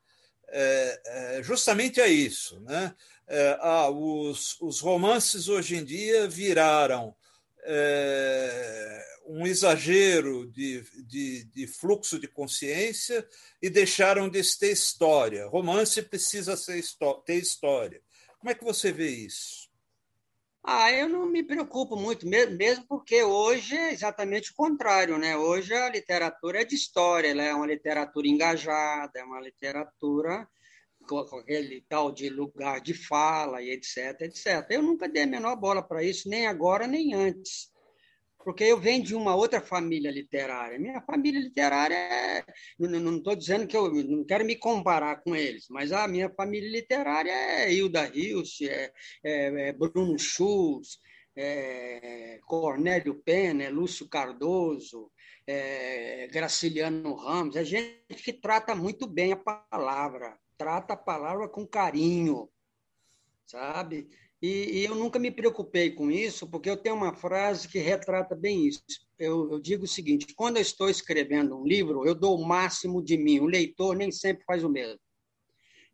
é, é justamente a isso. Né? É, ah, os, os romances hoje em dia viraram é, um exagero de, de, de, fluxo de consciência e deixaram de ter história. Romance precisa ter história. Como é que você vê isso? Ah, eu não me preocupo muito, mesmo porque hoje é exatamente o contrário, né? Hoje a literatura é de história, ela é uma literatura engajada, é uma literatura com aquele tal de lugar de fala e etc, etc. Eu nunca dei a menor bola para isso, nem agora, nem antes. Porque eu venho de uma outra família literária. Minha família literária é... Não estou dizendo que eu não quero me comparar com eles, mas a minha família literária é Hilda Hilst, é, é, é Bruno Schultz, é Cornélio Pena, é Lúcio Cardoso, é Graciliano Ramos. É gente que trata muito bem a palavra trata a palavra com carinho, sabe? E, e, eu nunca me preocupei com isso, porque eu tenho uma frase que retrata bem isso. Eu, eu, digo o seguinte: quando eu estou escrevendo um livro, eu dou o máximo de mim. O leitor nem sempre faz o mesmo.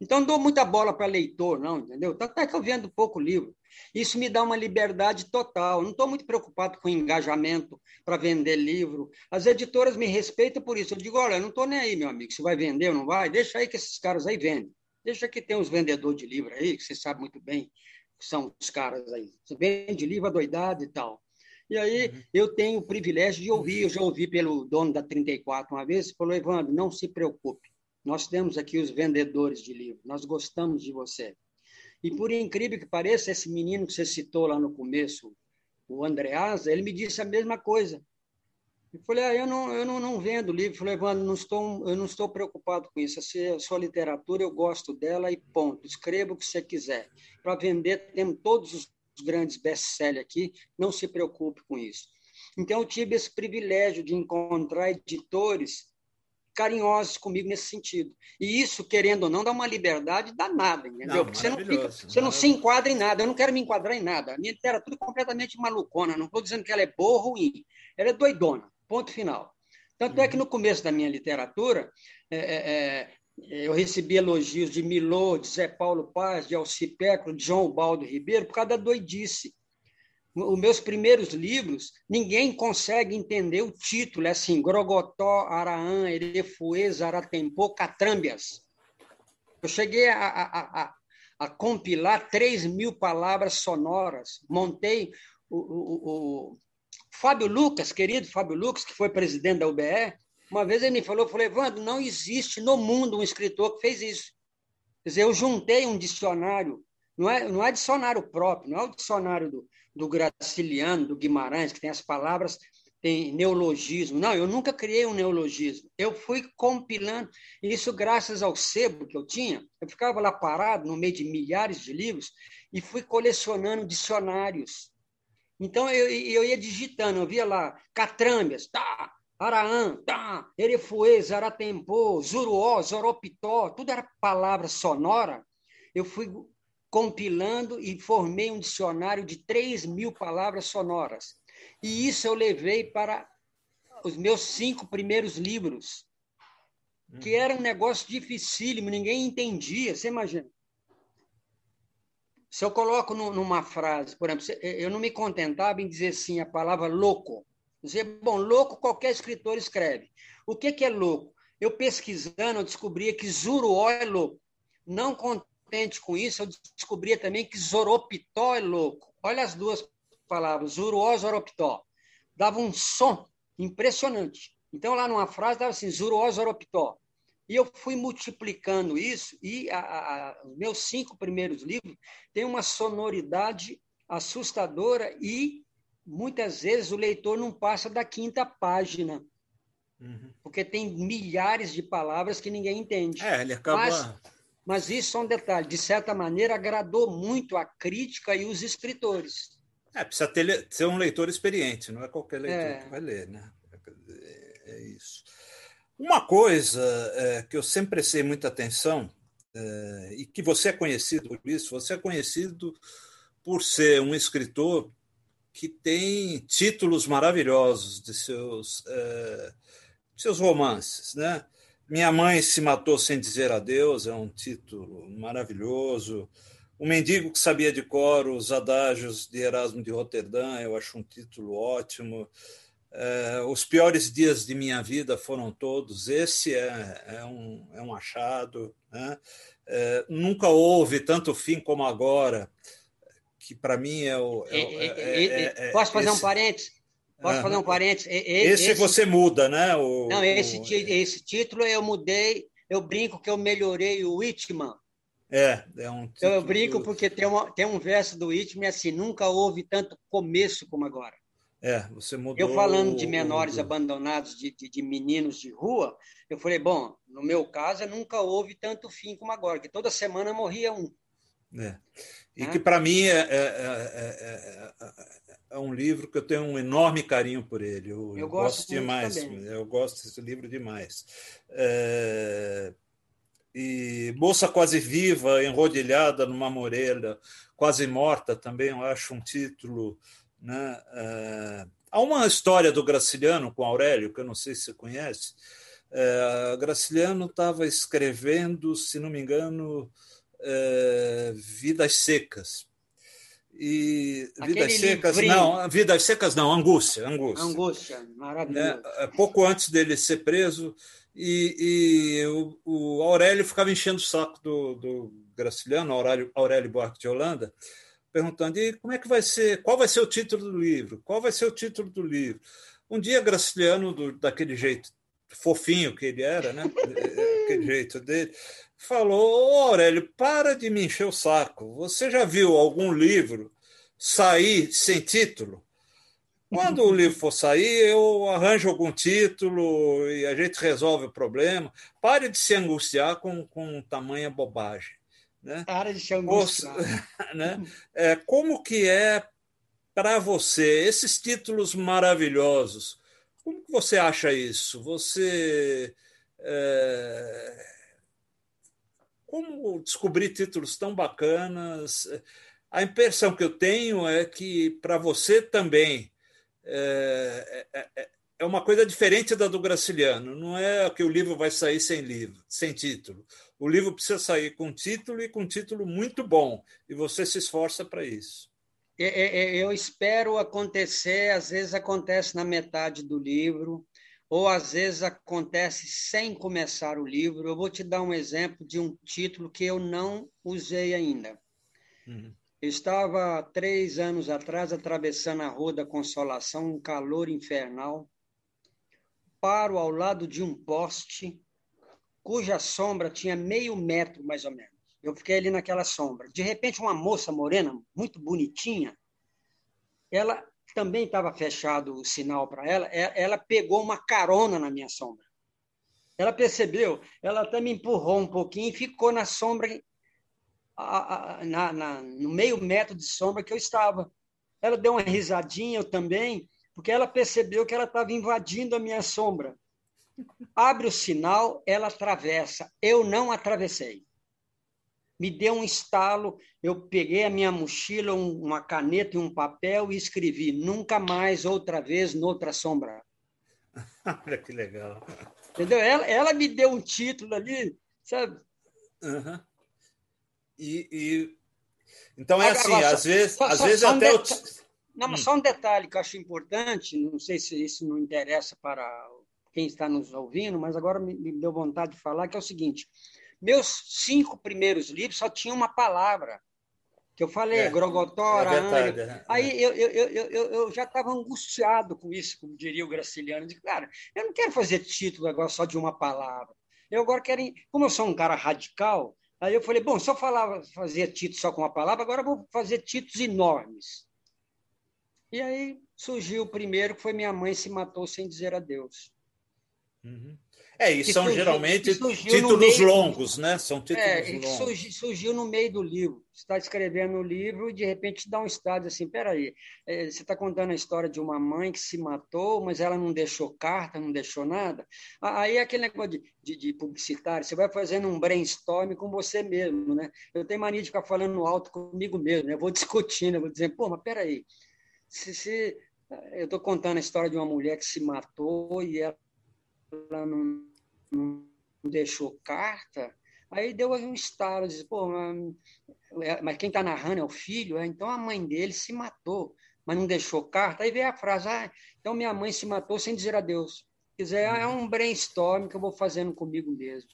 Então, não dou muita bola para leitor, não, entendeu? Tanto é que eu vendo pouco livro. Isso me dá uma liberdade total. Não estou muito preocupado com engajamento para vender livro. As editoras me respeitam por isso. Eu digo, olha, não estou nem aí, meu amigo, se vai vender ou não vai. Deixa aí que esses caras aí vendem. Deixa que tem uns vendedores de livro aí, que você sabe muito bem que são os caras aí. Você vende livro adoidado e tal. E aí uhum. eu tenho o privilégio de ouvir. Eu já ouvi pelo dono da 34 uma vez, falou, Evandro, não se preocupe. Nós temos aqui os vendedores de livro, nós gostamos de você. E por incrível que pareça, esse menino que você citou lá no começo, o Andreasa, ele me disse a mesma coisa. Eu falei, ah, eu não, eu não, não vendo livro. Eu falei, Evandro, não estou, eu não estou preocupado com isso. A sua literatura, eu gosto dela e ponto. Escreva o que você quiser. Para vender, temos todos os grandes best-sellers aqui. Não se preocupe com isso. Então, eu tive esse privilégio de encontrar editores carinhosos comigo nesse sentido. E isso, querendo ou não, dá uma liberdade danada, entendeu? Não, Porque você não, fica, você não se enquadra em nada. Eu não quero me enquadrar em nada. A minha literatura é completamente malucona. Não estou dizendo que ela é boa ou ruim. Ela é doidona. Ponto final. Tanto é que no começo da minha literatura, é, é, é eu recebi elogios de Milô, de Zé Paulo Paz, de Alcipecro, de João Baldo Ribeiro, por causa da doidice. Os meus primeiros livros, ninguém consegue entender o título, é assim, Grogotó, Araã, Erefuê, Zaratempô, Catrâmbias. Eu cheguei a, a, a, a, compilar 3 mil palavras sonoras, montei o, o, o, Fábio Lucas, querido Fábio Lucas, que foi presidente da UBE, uma vez ele me falou, falou, Evandro, não existe no mundo um escritor que fez isso. Quer dizer, eu juntei um dicionário, não é, não é dicionário próprio, não é o dicionário do, do Graciliano, do Guimarães, que tem as palavras, tem neologismo. Não, eu nunca criei um neologismo. Eu fui compilando, isso graças ao sebo que eu tinha. Eu ficava lá parado, no meio de milhares de livros, e fui colecionando dicionários. Então, eu, eu ia digitando, eu via lá, catrâmbias, tá, Araã, tá, Erefuê, Zaratempô, Zuruó, Zoropitó, tudo era palavra sonora. Eu fui compilando e formei um dicionário de 3 mil palavras sonoras. E isso eu levei para os meus cinco primeiros livros, que era um negócio dificílimo, ninguém entendia, você imagina. Se eu coloco numa frase, por exemplo, eu não me contentava em dizer assim a palavra louco. Dizer, bom, louco qualquer escritor escreve. O que, que é louco? Eu pesquisando, eu descobria que Zuruó é louco. Não contente com isso, eu descobria também que Zoropitó é louco. Olha as duas palavras, Zuruó, Zoropitó. Dava um som impressionante. Então, lá numa frase, dava assim, Zuruó, Zoropitó. E eu fui multiplicando isso, e a, a, os meus cinco primeiros livros têm uma sonoridade assustadora e muitas vezes o leitor não passa da quinta página. Uhum. Porque tem milhares de palavras que ninguém entende. É, ele acaba. Mas, mas isso é um detalhe. De certa maneira, agradou muito a crítica e os escritores. É, precisa ter, ser um leitor experiente, não é qualquer leitor é. que vai ler, né? É, é isso. Uma coisa é, que eu sempre prestei muita atenção, é, e que você é conhecido por isso, você é conhecido por ser um escritor que tem títulos maravilhosos de seus, é, seus romances. Né? Minha Mãe se Matou Sem Dizer Adeus é um título maravilhoso. O Mendigo que Sabia de Cor os Adágios de Erasmo de Roterdã, eu acho um título ótimo. É, os piores dias de minha vida foram todos. Esse é, é, um, é um achado. Né? É, nunca houve tanto fim como agora que para mim é o. É, é, é, é posso fazer esse... um parênteses? Posso fazer um parênteses? Esse, esse, você muda, né? O, não, esse, o... esse título eu mudei, eu brinco que eu melhorei o Whitman. É, é um título... Eu brinco porque tem, uma, tem um verso do Whitman assim, nunca houve tanto começo como agora. É, você mudou. Eu falando de menores o... abandonados, de, de, de, meninos de rua, eu falei, bom, no meu caso, nunca houve tanto fim como agora, que toda semana morria um. É. E que, para mim, é, é, é, um livro que eu tenho um enorme carinho por ele. Eu, eu gosto, gosto demais. Também. Eu gosto desse livro demais. e Moça Quase Viva, enrodilhada numa morelha, quase morta, também eu acho um título. Né? há uma história do Graciliano com Aurélio, que eu não sei se você conhece. Graciliano estava escrevendo, se não me engano, uh, Vidas Secas. E Aquele Vidas Secas, livrinho. não, Vidas Secas não, Angústia, Angústia. Angústia, maravilhoso. É, pouco antes dele ser preso, e, e o, o, Aurélio ficava enchendo o saco do, do Graciliano, Aurélio, Aurélio Buarque de Holanda, perguntando: e como é que vai ser? Qual vai ser o título do livro? Qual vai ser o título do livro? Um dia, Graciliano, do, daquele jeito fofinho que ele era, né? aquele jeito dele, falou: oh, Aurélio, para de me encher o saco. Você já viu algum livro sair sem título? Quando o livro for sair, eu arranjo algum título e a gente resolve o problema. Pare de se angustiar com, com tamanha bobagem. Né? Para de se angustiar. né? É, como que é para você esses títulos maravilhosos? Como que você acha isso? Você é, como descobrir títulos tão bacanas? A impressão que eu tenho é que para você também é, é, é, é uma coisa diferente da do Graciliano. Não é que o livro vai sair sem livro, sem título. O livro precisa sair com título e com título muito bom. E você se esforça para isso. É, é, eu espero acontecer, às vezes acontece na metade do livro, ou às vezes acontece sem começar o livro. Eu vou te dar um exemplo de um título que eu não usei ainda. Uhum. Eu estava três anos atrás atravessando a Rua da Consolação, um calor infernal paro ao lado de um poste cuja sombra tinha meio metro, mais ou menos. Eu fiquei ali naquela sombra. De repente, uma moça morena, muito bonitinha, ela também estava fechado o sinal para ela, ela pegou uma carona na minha sombra. Ela percebeu, ela até me empurrou um pouquinho e ficou na sombra, na, na, no meio metro de sombra que eu estava. Ela deu uma risadinha, eu também, porque ela percebeu que ela estava invadindo a minha sombra. Abre o sinal, ela atravessa. Eu não atravessei. Me deu um estalo, eu peguei a minha mochila, uma caneta e um papel e escrevi: nunca mais, outra vez, noutra sombra. Olha que legal. Entendeu? Ela, ela me deu um título ali, sabe? Uhum. E, e, Então é assim, às vezes, só, às só, vezes só até. Um. Não, mas hum. só um detalhe que eu acho importante, não sei se isso não interessa para quem está nos ouvindo, mas agora me deu vontade de falar, que é o seguinte: meus cinco primeiros livros só tinham uma palavra. Que eu falei, é, Grogotora, é é, Aí eu, eu, eu, eu, já estava angustiado com isso, como diria o Graciliano. De, cara, eu não quero fazer título agora só de uma palavra. Eu agora quero. Como eu sou um cara radical, aí eu falei, bom, se eu falava, fazer título só com uma palavra, agora eu vou fazer títulos enormes. E aí surgiu o primeiro, que foi Minha Mãe se Matou Sem Dizer Adeus. Uhum. É, e são surgiu, geralmente títulos longos, né? São títulos é, longos. Surgiu, surgiu, no meio do livro. Você está escrevendo o livro e de repente dá um estado assim: peraí, é, você está contando a história de uma mãe que se matou, mas ela não deixou carta, não deixou nada. Aí é aquele negócio de, de, de publicitário, você vai fazendo um brainstorm com você mesmo, né? Eu tenho mania de ficar falando alto comigo mesmo, né? Eu vou discutindo, eu vou dizendo, pô, mas peraí, se, se eu estou contando a história de uma mulher que se matou e ela não, não deixou carta, aí deu um estalo, disse, pô, mas, é, mas quem está narrando é o filho, é? então a mãe dele se matou, mas não deixou carta. Aí veio a frase, ah, então minha mãe se matou sem dizer adeus. Quer dizer, é um brainstorm que eu vou fazendo comigo mesmo.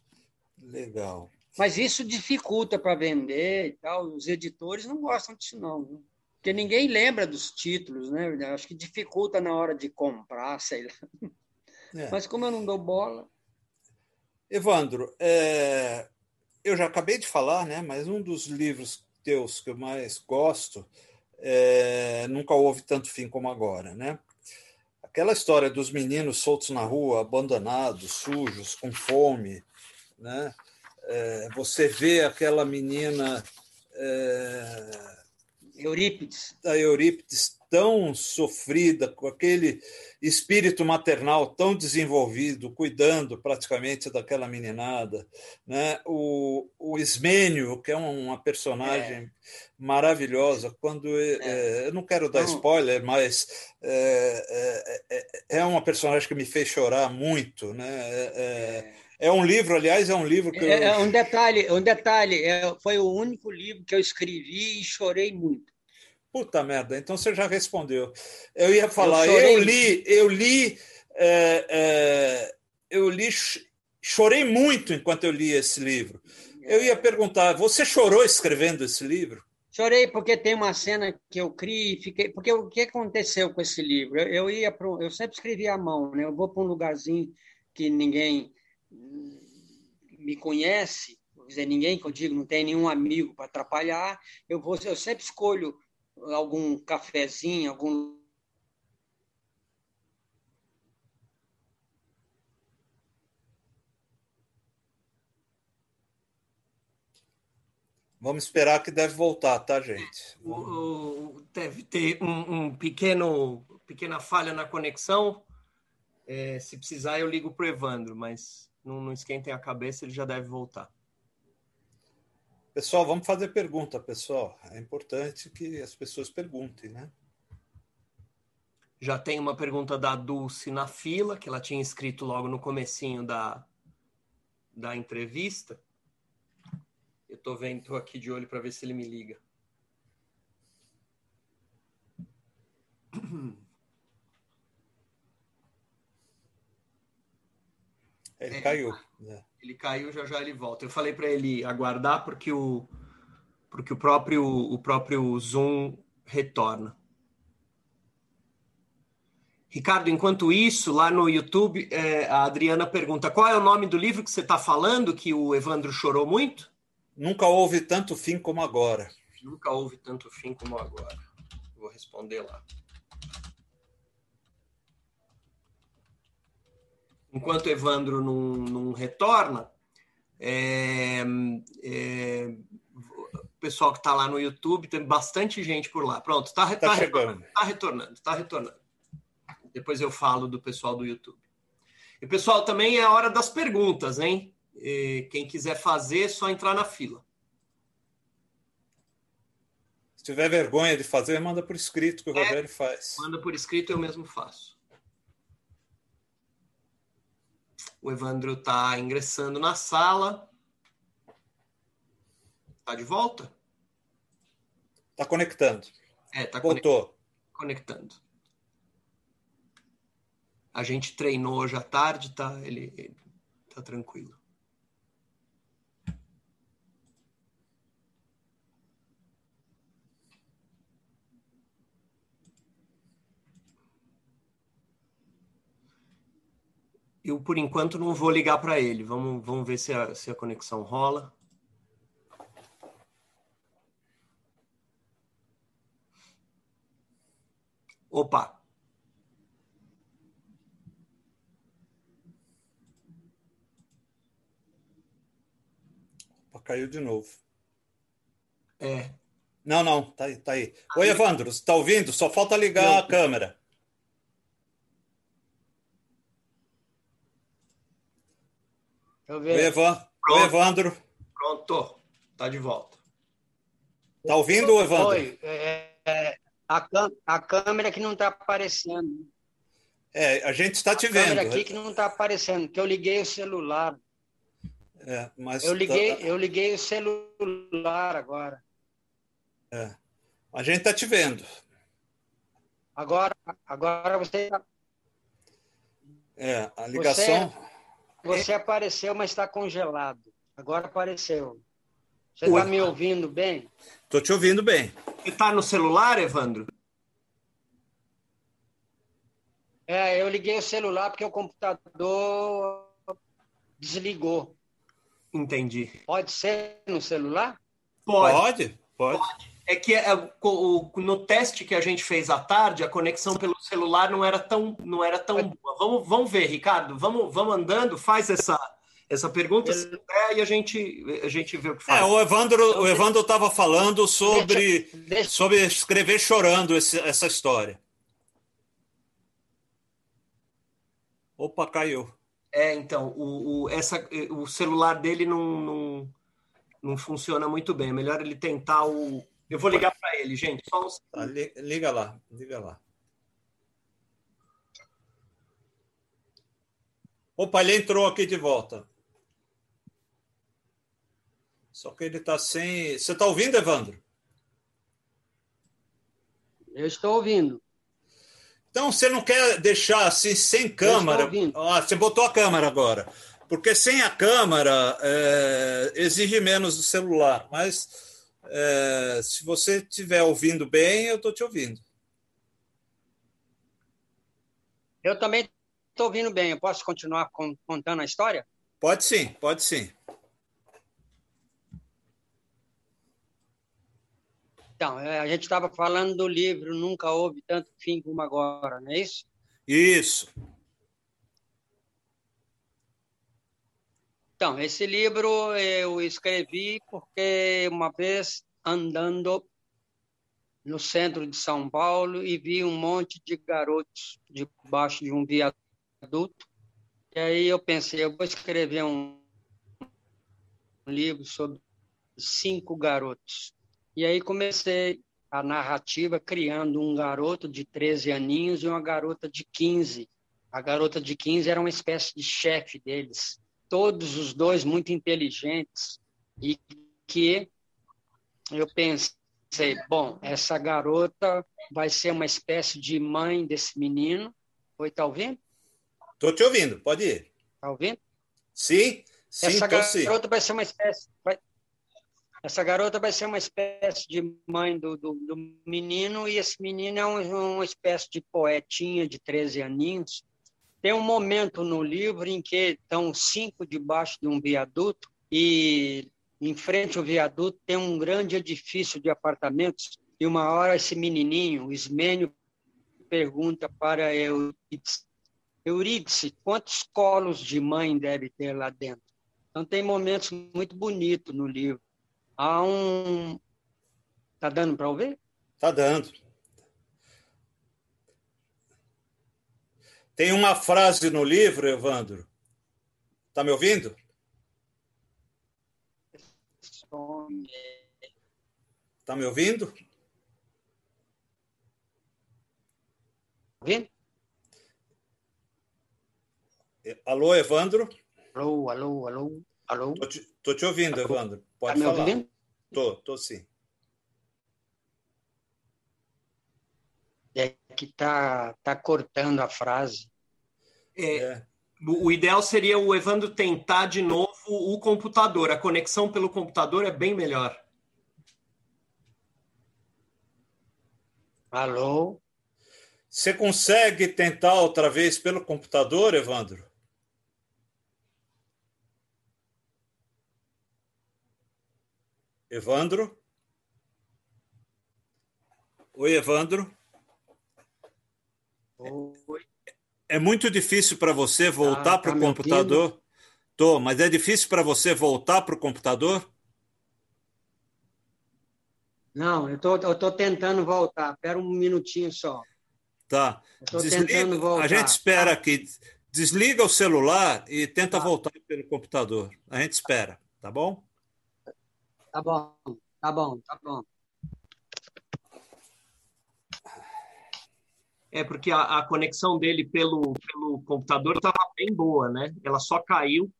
Legal. Mas isso dificulta para vender e tal. Os editores não gostam disso, não. Porque ninguém lembra dos títulos, né? Acho que dificulta na hora de comprar, sei lá. É. Mas como eu não dou bola. Evandro, é... eu já acabei de falar, né? Mas um dos livros teus que eu mais gosto é... nunca houve tanto fim como agora, né? Aquela história dos meninos soltos na rua, abandonados, sujos, com fome, né? É... você vê aquela menina é, Eurípides. Da Eurípides tão sofrida, com aquele espírito maternal tão desenvolvido, cuidando praticamente daquela meninada. Né? O, o Ismênio, que é uma personagem é. maravilhosa, quando. É. É, eu não quero dar spoiler, mas é, é, é, é, uma personagem que me fez chorar muito. Né? É é um livro, aliás, é um livro que. É, eu... É um detalhe, um detalhe. É, foi o único livro que eu escrevi e chorei muito. Puta merda, então você já respondeu. Eu ia falar, eu, eu li, eu li, é, é, eu li, chorei muito enquanto eu li esse livro. Eu ia perguntar, você chorou escrevendo esse livro? Chorei porque tem uma cena que eu criei, fiquei, porque o que aconteceu com esse livro? Eu, eu ia pro, eu sempre escrevia à mão, né? Eu vou para um lugarzinho que ninguém me conhece, quer dizer, ninguém que eu digo, não tem nenhum amigo para atrapalhar, eu vou, eu sempre escolho algum cafezinho, algum Vamos esperar que deve voltar, tá, gente? O, deve ter um, um, pequeno pequena falha na conexão. É, se precisar, eu ligo para o Evandro, mas não, não esquentem a cabeça, ele já deve voltar. Pessoal, vamos fazer pergunta, pessoal. É importante que as pessoas perguntem, né? Já tem uma pergunta da Dulce na fila, que ela tinha escrito logo no comecinho da, da entrevista. Eu estou vendo, tô aqui de olho para ver se ele me liga. Ele é, caiu. É. Ele caiu, já já ele volta. Eu falei para ele aguardar porque o porque o próprio o próprio Zoom retorna. Ricardo, enquanto isso, lá no YouTube, é, a Adriana pergunta qual é o nome do livro que você está falando, que o Evandro chorou muito? Nunca houve tanto fim como agora. Nunca houve tanto fim como agora. Vou responder lá. Enquanto Evandro não, não retorna, é, é, o pessoal que está lá no YouTube, tem bastante gente por lá. Pronto, está tá, tá retornando. Está retornando, está retornando. Depois eu falo do pessoal do YouTube. E pessoal, também é a hora das perguntas, hein? E quem quiser fazer, é só entrar na fila. Se tiver vergonha de fazer, manda por escrito que o é, Rogério faz. Manda por escrito, eu mesmo faço. O Evandro está ingressando na sala. Está de volta? Está conectando. É, está Voltou. Conectando. A gente treinou hoje à tarde, tá? Ele, ele tá tranquilo. Eu, por enquanto, não vou ligar para ele. Vamos, vamos ver se a, se a conexão rola. Opa, Caiu de novo. É. Não, não, tá aí. Tá aí. Oi, Evandro, você está ouvindo? Só falta ligar a câmera. Oi, Evan... Oi, Evandro. Pronto, tá de volta. Tá ouvindo, Evandro? Oi, é, é, a, a câmera que não está aparecendo. É, a gente está te a vendo. A câmera aqui que não está aparecendo, que eu liguei o celular. É, mas eu liguei, tá... eu liguei o celular agora. É. A gente está te vendo. Agora, agora você. Tá- é, a ligação. Você, você apareceu, mas está congelado. Agora apareceu. Você está me ouvindo bem? Estou te ouvindo bem. Você está no celular, Evandro? É, eu liguei o celular porque o computador desligou. Entendi. Pode ser no celular? Pode, pode. pode. É que é, o, no teste que a gente fez à tarde, a conexão pelo celular não era tão, não era tão boa. Vamos, vamos ver, Ricardo. Vamos, vamos andando, faz essa, essa pergunta se e a gente, a gente vê o que faz. É, o Evandro o Evandro estava falando sobre, deixa, deixa. sobre escrever chorando esse, essa história. Opa, caiu. É, então, o, o, essa, o celular dele não, não, não funciona muito bem. É melhor ele tentar o. Eu vou ligar para ele, gente. Só um... Tá, liga lá, liga lá. Opa, ele entrou aqui de volta. Só que ele está sem. Você está ouvindo, Evandro? Eu estou ouvindo. Então, você não quer deixar assim sem câmera. Ah, você botou a câmera agora. Porque sem a câmera é, exige menos do celular. Mas é, se você estiver ouvindo bem, eu estou te ouvindo. Eu também estou ouvindo bem. Eu posso continuar contando a história? Pode sim, pode sim. Então, é, a gente estava falando do livro Nunca Houve Tanto Fim Como Agora, não é isso? Isso. Então, esse livro eu escrevi porque uma vez andando no centro de São Paulo e vi um monte de garotos debaixo de um viaduto. E aí eu pensei, eu vou escrever um, livro sobre cinco garotos. E aí comecei a narrativa criando um garoto de 13 aninhos e uma garota de 15. A garota de 15 era uma espécie de chefe deles, todos os dois muito inteligentes e que eu pensei, bom, essa garota vai ser uma espécie de mãe desse menino. Oi, tá ouvindo? Tô te ouvindo, pode ir. Tá ouvindo? Sim, sim, essa garota sim. vai ser uma espécie, vai, essa garota vai ser uma espécie de mãe do, do, do menino, e esse menino é um, uma espécie de poetinha de 13 aninhos. Tem um momento no livro em que estão cinco debaixo de um viaduto, e em frente ao viaduto tem um grande edifício de apartamentos, e uma hora esse menininho, o Ismênio, pergunta para Eurídice, Eurídice, quantos colos de mãe deve ter lá dentro? Então tem momentos muito bonitos no livro. Há um. Tá dando para ouvir? Tá dando. Tem uma frase no livro, Evandro. Tá me ouvindo? Tá me ouvindo? Ouvindo? Alô, Evandro? Alô, alô, alô, alô. Tô te, tô te ouvindo, Evandro. Pode tá falar. ouvindo? Tô, tô sim. É que tá, tá cortando a frase. É, É. o ideal seria o Evandro tentar de novo o computador. A conexão pelo computador é bem melhor. Alô? Você consegue tentar outra vez pelo computador, Evandro? Evandro? Oi, Evandro. Oi. É muito difícil para você voltar Tá- para tá o me computador? Tô, mas é difícil para você voltar para o computador? Não, eu tô, eu tô tentando voltar. Espera um minutinho só. Tá. Desliga- tentando voltar. A gente espera aqui. Desliga o celular e tenta Tá. voltar pelo computador. A gente espera, tá bom? Tá bom, tá bom, tá bom. É porque a, a conexão dele pelo, pelo computador estava bem boa, né? Ela só caiu,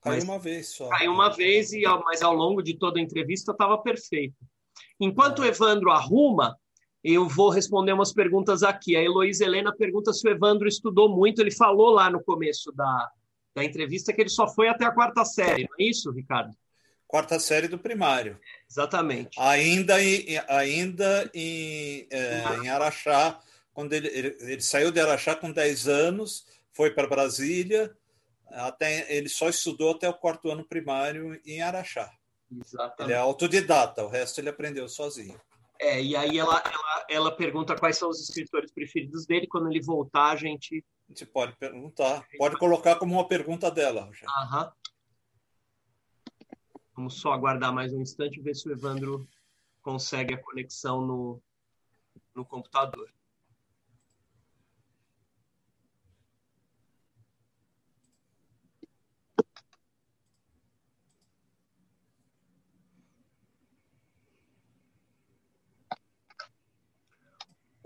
Caiu uma vez só. caiu uma vez, e mas ao longo de toda a entrevista estava perfeito. Enquanto o Evandro arruma, eu vou responder umas perguntas aqui. A Heloísa Helena pergunta se o Evandro estudou muito. Ele falou lá no começo da, da entrevista que ele só foi até a quarta série, não é isso, Ricardo? Quarta série do primário. Exatamente. Ainda em, ainda em, é, em Araxá, quando ele, ele, ele saiu de Araxá com 10 anos, foi para Brasília, até, ele só estudou até o quarto ano primário em Araxá. Ele Exatamente. é autodidata, o resto ele aprendeu sozinho. É, e aí ela, ela, ela pergunta quais são os escritores preferidos dele. Quando ele voltar, a gente. A gente pode perguntar, pode colocar como uma pergunta dela, Rogério. Aham. Vamos só aguardar mais um instante e ver se o Evandro consegue a conexão no, no computador.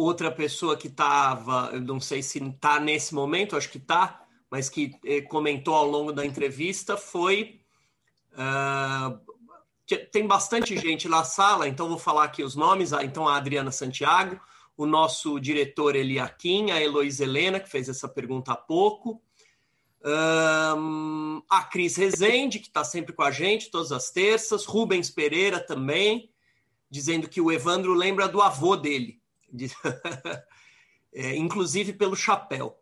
Outra pessoa que estava, não sei se está nesse momento, acho que está, mas que eh, comentou ao longo da entrevista foi. ah, que tem bastante gente na sala, então vou falar aqui os nomes. Ah, Então, a Adriana Santiago, o nosso diretor Eliakim, a Heloísa Helena, que fez essa pergunta há pouco, ahn, a Cris Rezende, que está sempre com a gente, todas as terças, Rubens Pereira também, dizendo que o Evandro lembra do avô dele, Diz- É, inclusive pelo chapéu.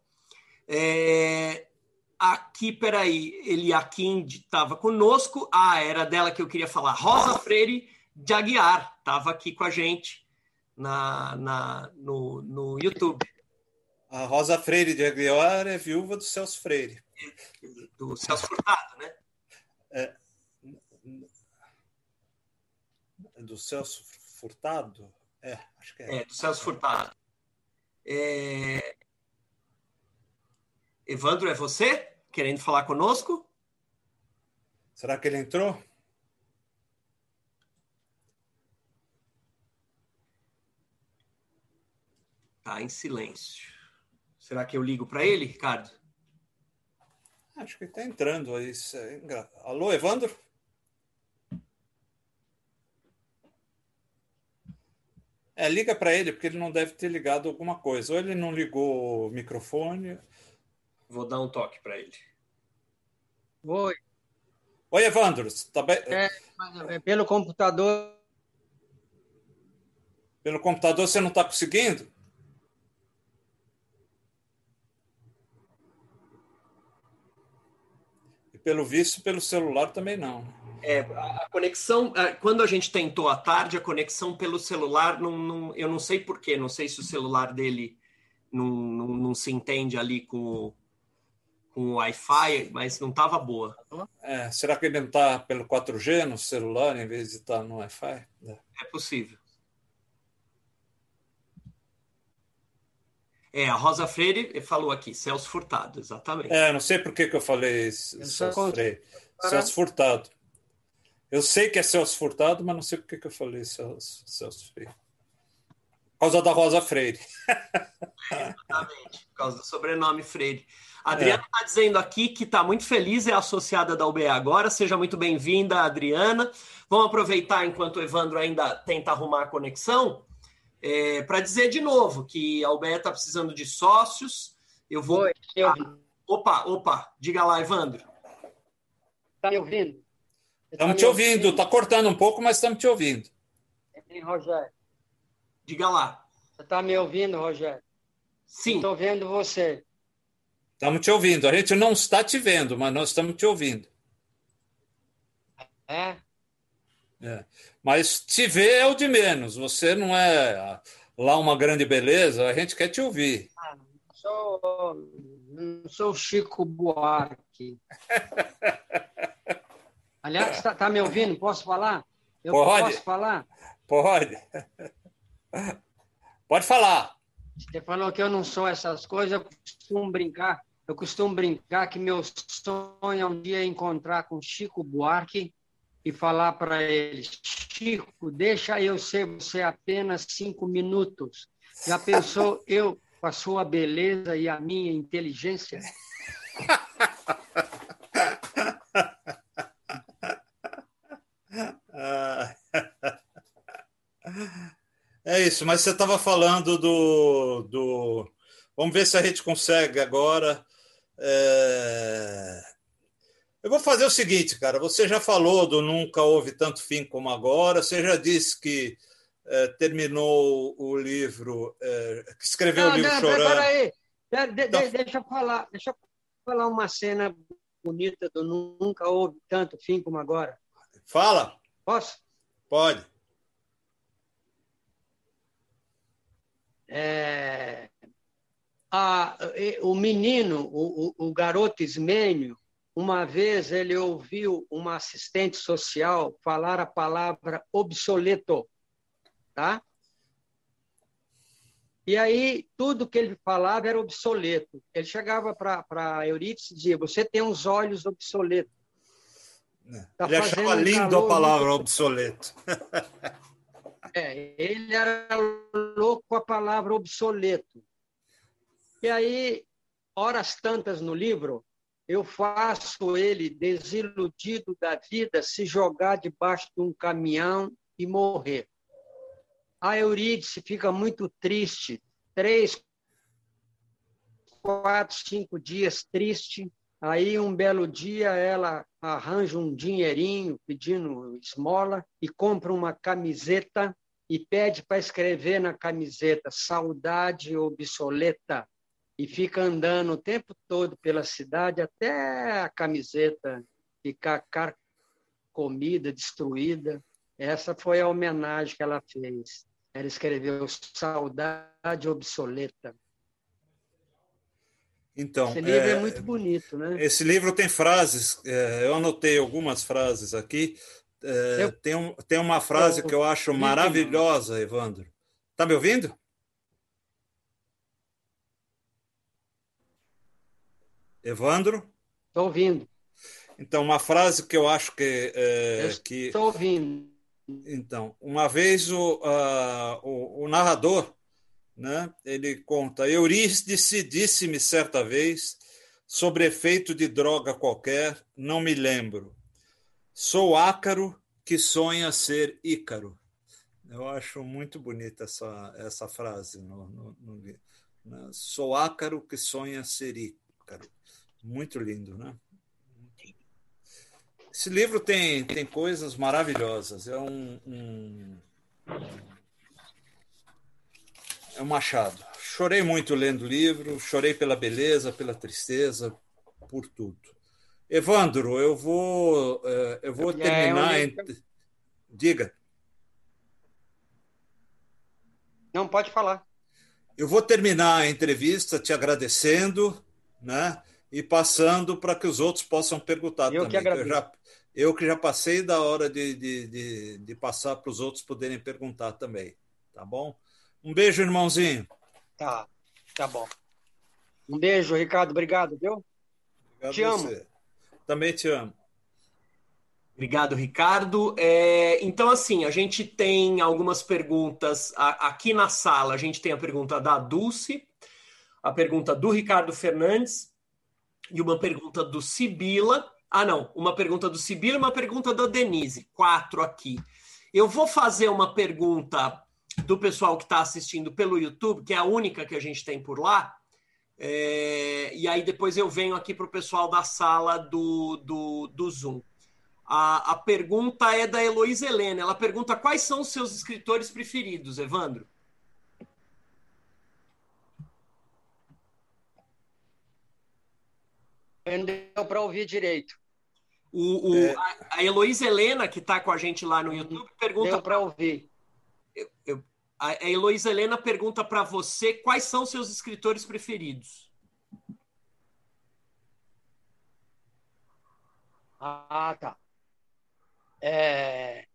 É, aqui, peraí, Eliakim estava conosco. Ah, era dela que eu queria falar. Rosa Freire de Aguiar estava aqui com a gente na, na, no, no YouTube, A Rosa Freire de Aguiar é viúva do Celso Freire. do Celso Furtado, né? Do Celso Furtado? É, acho que é. É, do Celso Furtado. É... Evandro, é você? Querendo falar conosco? Será que ele entrou? Tá em silêncio. Será que eu ligo para ele, Ricardo? Acho que está entrando aí. Alô, Evandro? É, liga para ele, porque ele não deve ter ligado alguma coisa. Ou ele não ligou o microfone. Vou dar um toque para ele. Oi. Oi, Evandro. Tá bem? É, é, pelo computador. Pelo computador você não está conseguindo? E pelo visto, pelo celular também não. É, a conexão, quando a gente tentou à tarde, a conexão pelo celular, não, não, eu não sei porquê, não sei se o celular dele não, não, não se entende ali com, com o Wi-Fi, mas não estava boa. É, será que ele não está pelo 4G no celular em vez de estar tá no Wi-Fi? É. é possível. É, a Rosa Freire falou aqui, Celso Furtado, exatamente. É, não sei por que, que eu falei Celso Freire. Celso Furtado. Eu sei que é Celso Furtado, mas não sei por que eu falei Celso, Celso Freire. Por causa da Rosa Freire. exatamente, por causa do sobrenome Freire. A Adriana está é. dizendo aqui que está muito feliz, é associada da UBE agora. Seja muito bem-vinda, Adriana. Vamos aproveitar enquanto o Evandro ainda tenta arrumar a conexão, é, para dizer de novo que a UBE está precisando de sócios. Eu vou. Oi, eu... Opa, opa, diga lá, Evandro. Está me ouvindo? Estamos te ouvindo, está cortando um pouco, mas estamos te ouvindo. Hein, Rogério? Diga lá. Você está me ouvindo, Rogério? Sim. Estou vendo você. Estamos te ouvindo. A gente não está te vendo, mas nós estamos te ouvindo. É? é. Mas te ver é o de menos. Você não é lá uma grande beleza, a gente quer te ouvir. Ah, não sou, não sou Chico Buarque. Aliás, está tá me ouvindo? Posso falar? Eu Pode. posso falar? Pode. Pode falar. Você falou que eu não sou essas coisas, eu costumo brincar. Eu costumo brincar que meu sonho é um dia encontrar com Chico Buarque e falar para ele: Chico, deixa eu ser você apenas cinco minutos. Já pensou eu com a sua beleza e a minha inteligência? É isso, mas você estava falando do, do. Vamos ver se a gente consegue agora. É... Eu vou fazer o seguinte, cara. Você já falou do Nunca Houve Tanto Fim como Agora. Você já disse que é, terminou o livro, é, que escreveu não, o livro não, Chorando. Peraí, pera, de, então... deixa eu falar, deixa eu falar uma cena bonita do Nunca Houve Tanto Fim como Agora. Fala. Posso? Pode. É, a, o menino, o, o, garoto ismênio, uma vez ele ouviu uma assistente social falar a palavra obsoleto, tá? E aí tudo que ele falava era obsoleto. Ele chegava para Eurípides e dizia: "Você tem uns olhos obsoletos". É. Tá ele achava lindo a palavra obsoleto. É, ele era louco com a palavra obsoleto. E aí, horas tantas no livro, eu faço ele, desiludido da vida, se jogar debaixo de um caminhão e morrer. A Eurídice fica muito triste, três, quatro, cinco dias triste. Aí, um belo dia, ela arranja um dinheirinho pedindo esmola e compra uma camiseta e pede para escrever na camiseta saudade obsoleta e fica andando o tempo todo pela cidade até a camiseta ficar comida, destruída. Essa foi a homenagem que ela fez. Ela escreveu Saudade Obsoleta. Então, esse livro é, é, muito bonito, né? Esse livro tem frases, é, eu anotei algumas frases aqui é, eu... tem, um, tem uma frase eu... que eu acho maravilhosa, Evandro. Está me ouvindo? Evandro? Estou ouvindo. Então, uma frase que eu acho que. É, Estou ouvindo. Então, uma vez o, uh, o, o, narrador né? ele conta: Eurídice disse-me certa vez, sobre efeito de droga qualquer, não me lembro. Sou ácaro que sonha ser Ícaro. Eu acho muito bonita essa, essa frase no, no, no né? Sou ácaro que sonha ser Ícaro. Muito lindo, né? Esse livro tem, tem coisas maravilhosas. É um, um, é um machado. Chorei muito lendo o livro, chorei pela beleza, pela tristeza, por tudo. Evandro, eu vou, é, eu vou terminar. É, eu... Diga. Não, pode falar. Eu vou terminar a entrevista te agradecendo, né? E passando para que os outros possam perguntar eu também. Que agradeço. eu, já, eu que já passei da hora de, de, de, de passar para os outros poderem perguntar também. Tá bom? Um beijo, irmãozinho. Tá, tá bom. Um beijo, Ricardo. Obrigado, viu? Obrigado te amo. Você. Também te amo. Obrigado, Ricardo. É, então, assim, a gente tem algumas perguntas aqui na sala. A gente tem a pergunta da Dulce, a pergunta do Ricardo Fernandes e uma pergunta do Sibila. Ah, não, uma pergunta do Sibila e uma pergunta da Denise. Quatro aqui. Eu vou fazer uma pergunta do pessoal que está assistindo pelo YouTube, que é a única que a gente tem por lá. É, e aí depois eu venho aqui para o pessoal da sala do, do, do Zoom. A, a pergunta é da Heloísa Helena. Ela pergunta quais são os seus escritores preferidos, Evandro? Não deu para ouvir direito. O, o é... A Heloísa Helena, que está com a gente lá no YouTube, pergunta. Deu para ouvir. Eu, eu, a Heloísa Helena pergunta para você quais são seus escritores preferidos. Ah, tá é,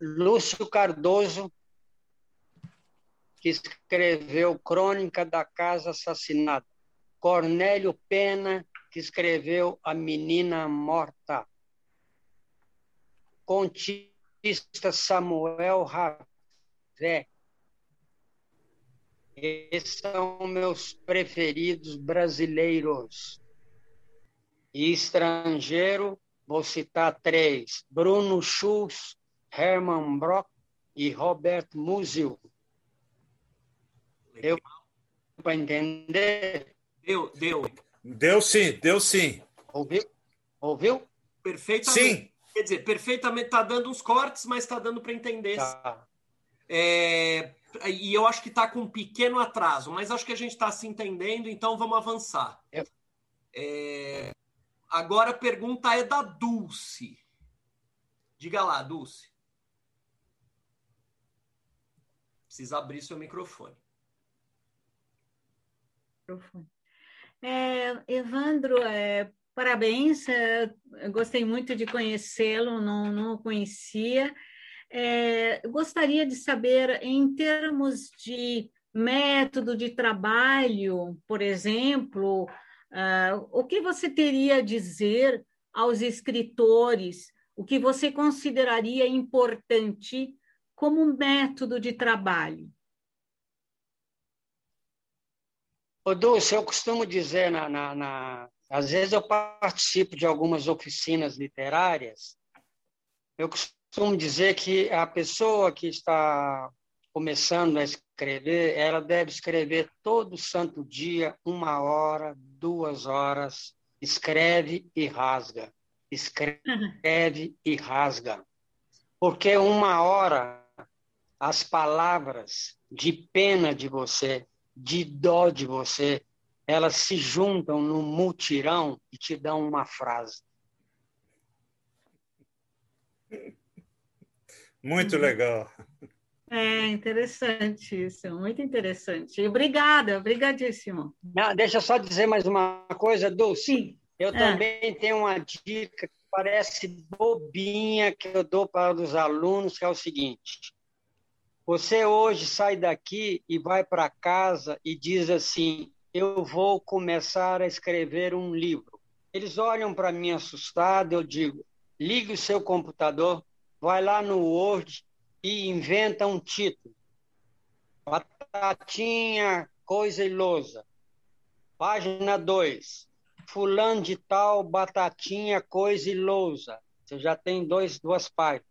Lúcio Cardoso, que escreveu Crônica da Casa Assassinada. Cornélio Pena, que escreveu A Menina Morta. Contista Samuel Ravé. Esses são meus preferidos brasileiros. E estrangeiro, Vou citar três: Bruno Schulz, Herman Brock e Robert Musil. Deu para entender? Deu, deu. Deu sim, deu sim. Ouviu? Ouviu? Perfeitamente. Sim. Quer dizer, perfeitamente está dando uns cortes, mas está dando para entender. Tá. É, e eu acho que está com um pequeno atraso, mas acho que a gente está se entendendo, então vamos avançar. É. É, Agora a pergunta é da Dulce. Diga lá, Dulce. Precisa abrir seu microfone. É, Evandro, é, parabéns. Gostei muito de conhecê-lo, não, não o conhecia. É, gostaria de saber, em termos de método de trabalho, por exemplo, Uh, o que você teria a dizer aos escritores? O que você consideraria importante como método de trabalho? Ô, Dulce, eu costumo dizer, na, na, na, às vezes eu participo de algumas oficinas literárias, eu costumo dizer que a pessoa que está começando a escrever, ela deve escrever todo santo dia, uma hora, duas horas, escreve e rasga, escreve e rasga. Porque uma hora as palavras de pena de você, de dó de você, elas se juntam num mutirão e te dão uma frase. Muito legal. É interessante isso, muito interessante. Obrigada, obrigadíssimo. Não, deixa eu só dizer mais uma coisa, Dulce. Sim. Eu é. também tenho uma dica que parece bobinha que eu dou para os alunos, que é o seguinte. Você hoje sai daqui e vai para casa e diz assim: Eu vou começar a escrever um livro. Eles olham para mim assustado, eu digo: ligue o seu computador, vai lá no Word e inventa um título. Batatinha, coisa e lousa. Página 2. Fulano de tal, batatinha, coisa e lousa. Você já tem dois, duas páginas.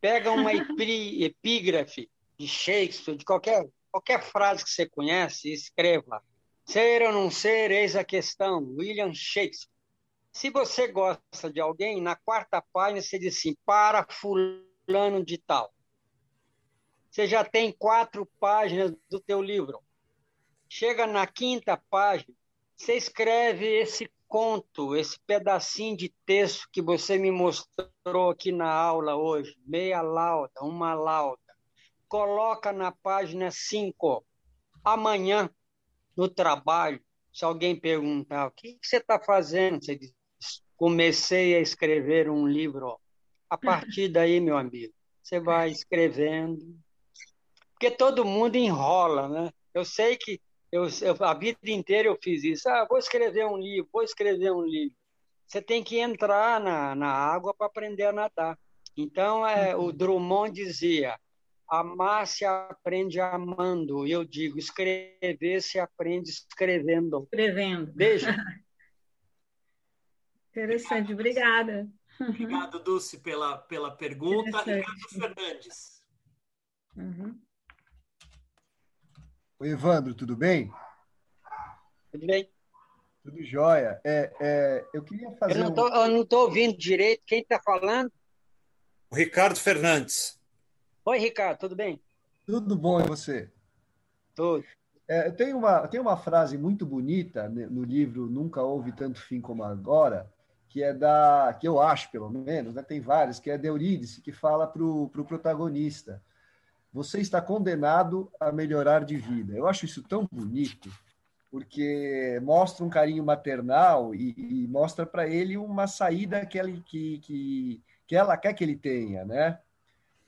Pega uma epígrafe de Shakespeare, de qualquer, qualquer frase que você conhece, e escreva. Ser ou não ser, eis a questão. William Shakespeare. Se você gosta de alguém, na quarta página você diz assim, para fulano de tal. Você já tem quatro páginas do teu livro. Chega na quinta página, você escreve esse conto, esse pedacinho de texto que você me mostrou aqui na aula hoje, meia lauda, uma lauda. Coloca na página 5. Amanhã, no trabalho, se alguém perguntar o que você está fazendo, você diz, comecei a escrever um livro. A partir daí, meu amigo, você vai escrevendo. Porque todo mundo enrola, né? Eu sei que eu, eu, a vida inteira eu fiz isso. Ah, vou escrever um livro, vou escrever um livro. Você tem que entrar na, na água para aprender a nadar. Então, é, o uhum. Drummond dizia: amar se aprende amando. E eu digo: escrever se aprende escrevendo. Escrevendo. Beijo. Interessante, obrigada. Obrigado, Dulce, pela, pela pergunta. Ricardo Fernandes. Uhum. Oi, Evandro, tudo bem? Tudo bem. Tudo jóia. É, é, eu queria fazer. Eu não estou ouvindo direito. Quem está falando? O Ricardo Fernandes. Oi, Ricardo, tudo bem? Tudo bom, e você? Tudo. É, tem, uma, tem uma frase muito bonita no livro Nunca Houve Tanto Fim Como Agora, que é da. que eu acho, pelo menos, né, tem várias, que é de Eurídice, que fala para o pro protagonista você está condenado a melhorar de vida. Eu acho isso tão bonito, porque mostra um carinho maternal e, e mostra para ele uma saída que, ele, que, que, que ela quer que ele tenha, né?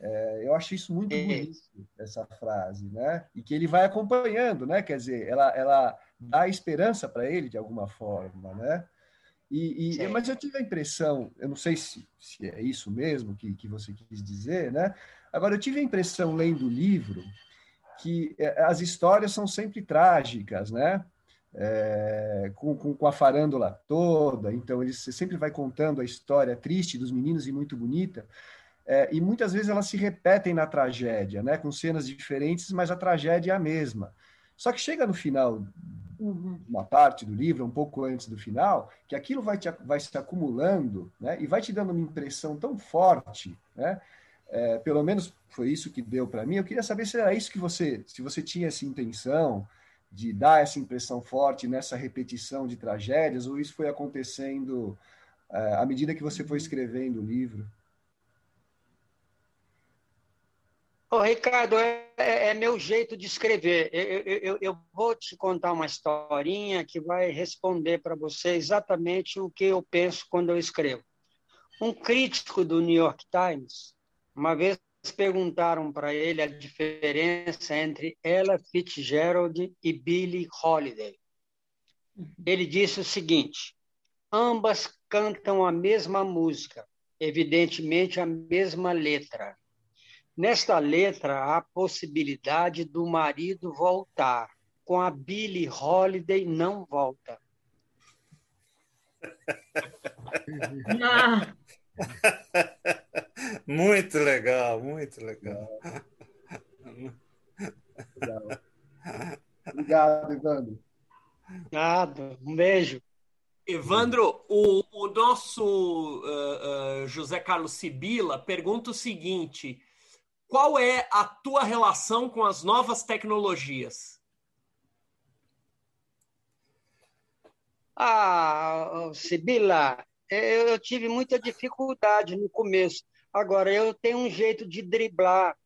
É, eu acho isso muito bonito, essa frase, né? E que ele vai acompanhando, né? Quer dizer, ela, ela dá esperança para ele de alguma forma, né? E, e mas eu tive a impressão, eu não sei se, se é isso mesmo que, que você quis dizer, né? Agora, eu tive a impressão, lendo o livro, que é, as histórias são sempre trágicas, né? É, com, com, com, a farândola toda, então ele sempre vai contando a história triste dos meninos e muito bonita, é, e muitas vezes elas se repetem na tragédia, né? Com cenas diferentes, mas a tragédia é a mesma. Só que chega no final, uhum. uma parte do livro, um pouco antes do final, que aquilo vai, te, vai se acumulando, né? E vai te dando uma impressão tão forte, né? É, pelo menos foi isso que deu para mim. Eu queria saber se era isso que você, se você tinha essa intenção de dar essa impressão forte nessa repetição de tragédias, ou isso foi acontecendo é, à medida que você foi escrevendo o livro. Ô, Ricardo, é, é, é, meu jeito de escrever. Eu, eu, eu, vou te contar uma historinha que vai responder para você exatamente o que eu penso quando eu escrevo. Um crítico do New York Times uma vez perguntaram para ele a diferença entre Ella Fitzgerald e Billie Holiday. Uhum. Ele disse o seguinte: ambas cantam a mesma música, evidentemente a mesma letra. Nesta letra há a possibilidade do marido voltar. Com a Billie Holiday não volta. Ah. muito legal, muito legal. legal. Obrigado, Evandro. Nada, um beijo. Evandro, o, o nosso uh, uh, José Carlos Sibila pergunta o seguinte: qual é a tua relação com as novas tecnologias? Ah, Sibila, eu, tive muita dificuldade no começo. Agora, eu tenho um jeito de driblar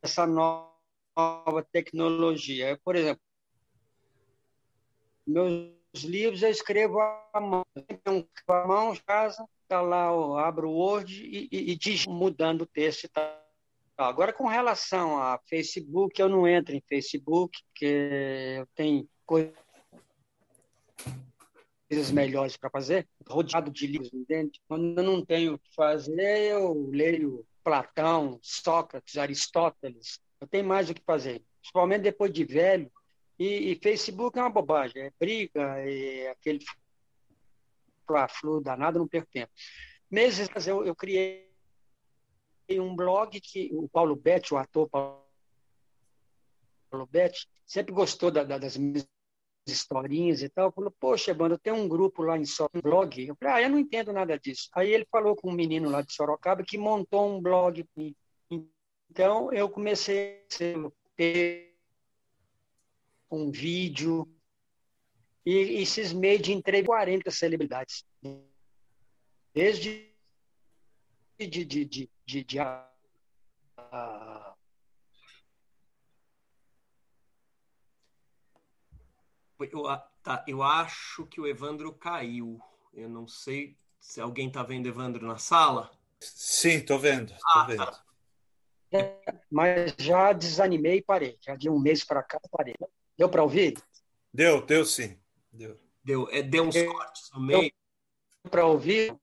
essa nova tecnologia. Por exemplo, meus livros eu escrevo à mão. Eu a mão, casa, tá lá, eu abro o Word e, e, e mudando o texto e tal. Agora, com relação a Facebook, eu não entro em Facebook, porque eu tenho coisa coisas melhores para fazer, rodeado de livros, entende? Quando eu não tenho o que fazer, eu leio Platão, Sócrates, Aristóteles, Eu tenho mais o que fazer, principalmente depois de velho. E, e Facebook é uma bobagem, é briga, é aquele flu danado, não perco tempo. Meses eu, eu criei um blog que o Paulo Betti, o ator Paulo Betti, sempre gostou da, da, das minhas historinhas e tal, falou, poxa, banda, tem um grupo lá em Sorocaba, um blog. Eu falei, ah, eu não entendo nada disso. Aí ele falou com um menino lá de Sorocaba que montou um blog. Então, eu comecei a ter um vídeo e, e cismei de entrei 40 celebridades. Desde de, de, de, de, de, de a, a, Eu, tá, eu acho que o Evandro caiu. Eu não sei se alguém está vendo Evandro na sala. Sim, estou vendo. Tô ah, vendo. Tá. É, mas já desanimei e parei. Já de um mês para cá parei. Deu para ouvir? Deu, deu sim. Deu. Deu, é, deu uns deu, cortes no meio. Deu para ouvir?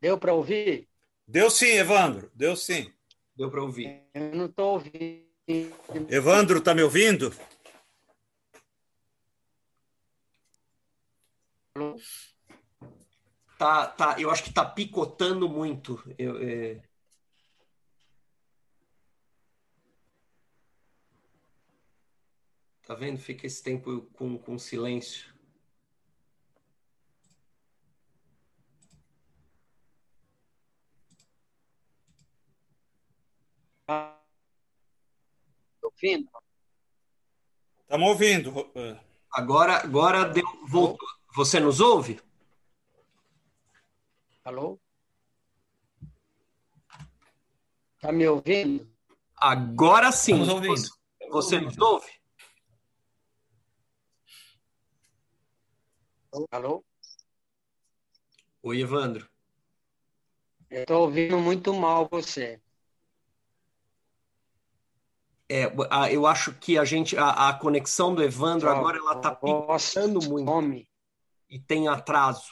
Deu para ouvir? Deu sim, Evandro. Deu sim. Deu para ouvir. Eu não estou ouvindo. Evandro, está me ouvindo? Tá, tá. Eu acho que está picotando muito. Eu, é... Tá vendo? Fica esse tempo com, com silêncio. ouvindo? Estamos ouvindo. Agora, agora deu, voltou. Você nos ouve? Alô? Está me ouvindo? Agora sim. Estamos ouvindo. Você nos ouve? Alô? Oi, Evandro. Eu estou ouvindo muito mal você. É, eu acho que a gente a, a conexão do Evandro oh, agora ela está picando muito homem. e tem atraso.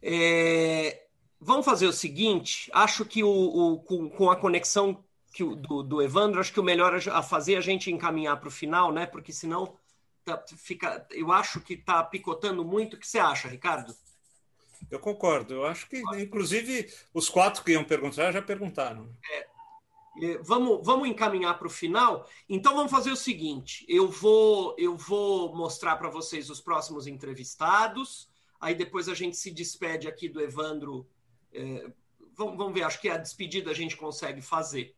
É, vamos fazer o seguinte. Acho que o, o com, com, a conexão que do, do, Evandro, acho que o melhor a fazer é a gente encaminhar para o final, né? Porque senão tá, fica. Eu acho que está picotando muito. O que você acha, Ricardo? Eu concordo. Eu acho que, inclusive, os quatro que iam perguntar já perguntaram. É, é, vamos, vamos encaminhar para o final. Então vamos fazer o seguinte: eu vou, eu vou mostrar para vocês os próximos entrevistados. Aí depois a gente se despede aqui do Evandro. É, vamos, vamos, ver, acho que a despedida a gente consegue fazer.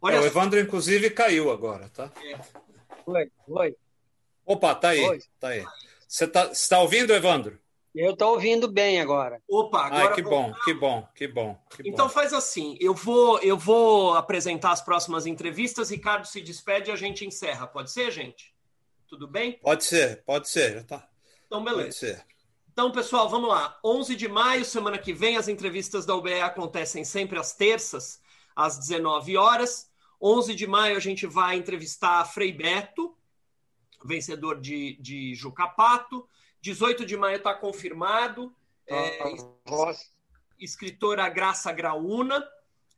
Olha é, o Evandro, inclusive, caiu agora, tá? É. Oi, oi. Opa, tá aí. Oi. Tá aí. Você está tá ouvindo, Evandro? Eu estou ouvindo bem agora. Opa, agora. Ai, que bom, que bom, que bom, que então bom. faz assim, eu vou, eu vou apresentar as próximas entrevistas, Ricardo se despede e a gente encerra. Pode ser, gente? Tudo bem? Pode ser, pode ser, tá. Então beleza. Pode ser. Então, pessoal, vamos lá. 11 de maio, semana que vem, as entrevistas da UBE acontecem sempre às terças, às 19 horas. 11 de maio a gente vai entrevistar a Frei Beto, vencedor de, de Jucapato. 18 de maio está confirmado. É, escritora Graça Graúna,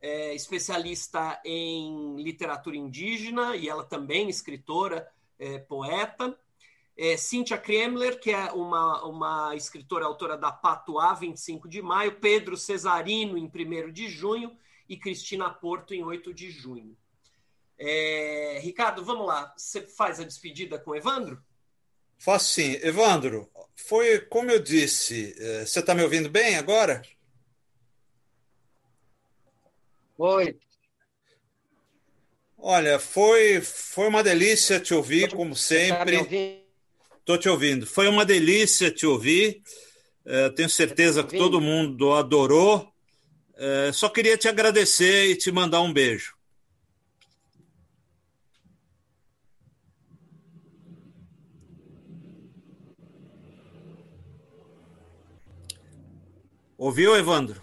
é, especialista em literatura indígena, e ela também escritora, é, poeta. É, Cíntia Kremler, que é uma, uma escritora autora da Patuá, 25 de maio, Pedro Cesarino, em 1 de junho, e Cristina Porto, em 8 de junho. É, Ricardo, vamos lá. Você faz a despedida com o Evandro? Faço sim. Evandro, foi como eu disse. Eh, você está me ouvindo bem agora? Oi. Olha, foi, foi uma delícia te ouvir, como tá sempre. Estou te ouvindo. Foi uma delícia te ouvir. Uh, tenho certeza tá que todo mundo adorou. Uh, só queria te agradecer e te mandar um beijo. Ouviu, Evandro?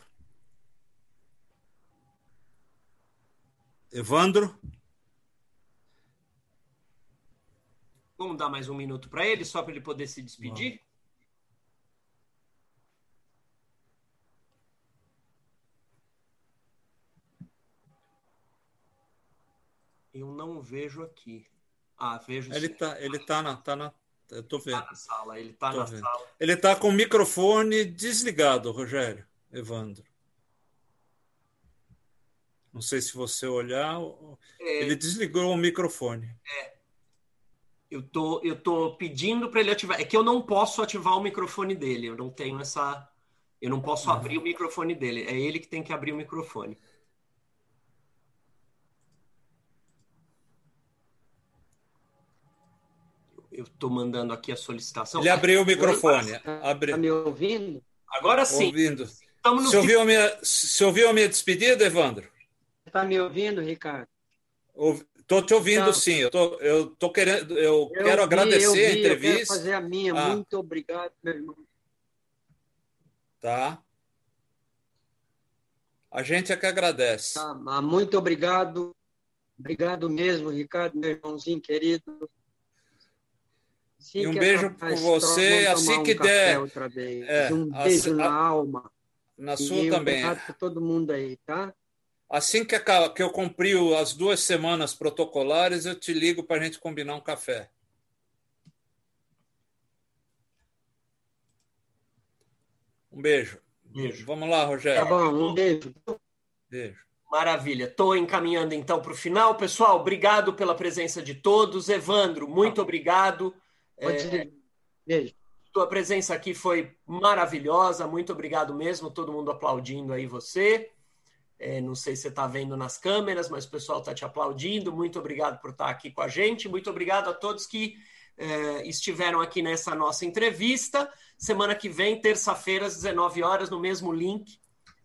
Evandro? Vamos dar mais um minuto para ele, só para ele poder se despedir? Eu não vejo aqui. Ah, vejo. Ele está tá, ele tá na, tá na eu tô vendo. Tá na sala, ele está Tô na vendo. sala. Ele está com o microfone desligado, Rogério, Evandro. Não sei se você olhar, É, ele desligou o microfone. eu tô, eu tô pedindo para ele ativar. É que eu não posso ativar o microfone dele. Eu não tenho essa. Eu não posso abrir o microfone dele. É ele que tem que abrir o microfone. Eu tô mandando aqui a solicitação. Ele abriu o microfone. Está me ouvindo? Agora sim. Ouvindo. Estamos Você ouviu, a minha, você ouviu a minha despedida, Evandro? Está me ouvindo, Ricardo? Estou te ouvindo, Então- sim. Eu tô, eu tô querendo, eu, Eu quero vi, agradecer eu vi, a Eu quero entrevista. fazer a minha. Ah. Muito obrigado, meu irmão. Tá? A gente é que agradece. Tá, muito obrigado. Obrigado mesmo, Ricardo, meu irmãozinho querido. Assim E um beijo por você, assim um que café der. Outra vez. É, um a- beijo a- na alma. Na sua e também. obrigado por todo mundo aí, tá? Assim que, que eu cumprir o- as duas semanas protocolares, eu te ligo para a gente combinar um café. Um beijo. Beijo. Vamos lá, Tá Rogério. bom, um beijo. Beijo. Maravilha. Estou encaminhando então para o final. Pessoal, obrigado pela presença de todos. Evandro, muito obrigado. Pode É. Beijo. tua presença aqui foi maravilhosa. Muito obrigado mesmo. Todo mundo aplaudindo aí você. É, não sei se você está vendo nas câmeras, mas o pessoal está te aplaudindo. Muito obrigado por estar aqui com a gente. Muito obrigado a todos que é, estiveram aqui nessa nossa entrevista. Semana que vem, terça-feira, às 19 horas, no mesmo link.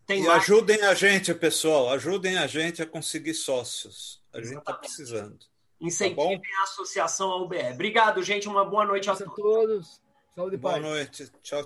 Tem E live. ajudem a gente, pessoal. Ajudem a gente a conseguir sócios. A gente está precisando. Incentivem a associação ao UBE. Obrigado, gente. Uma boa noite a Abraço todos. a todos. Saúde e Boa paz. noite. Tchau,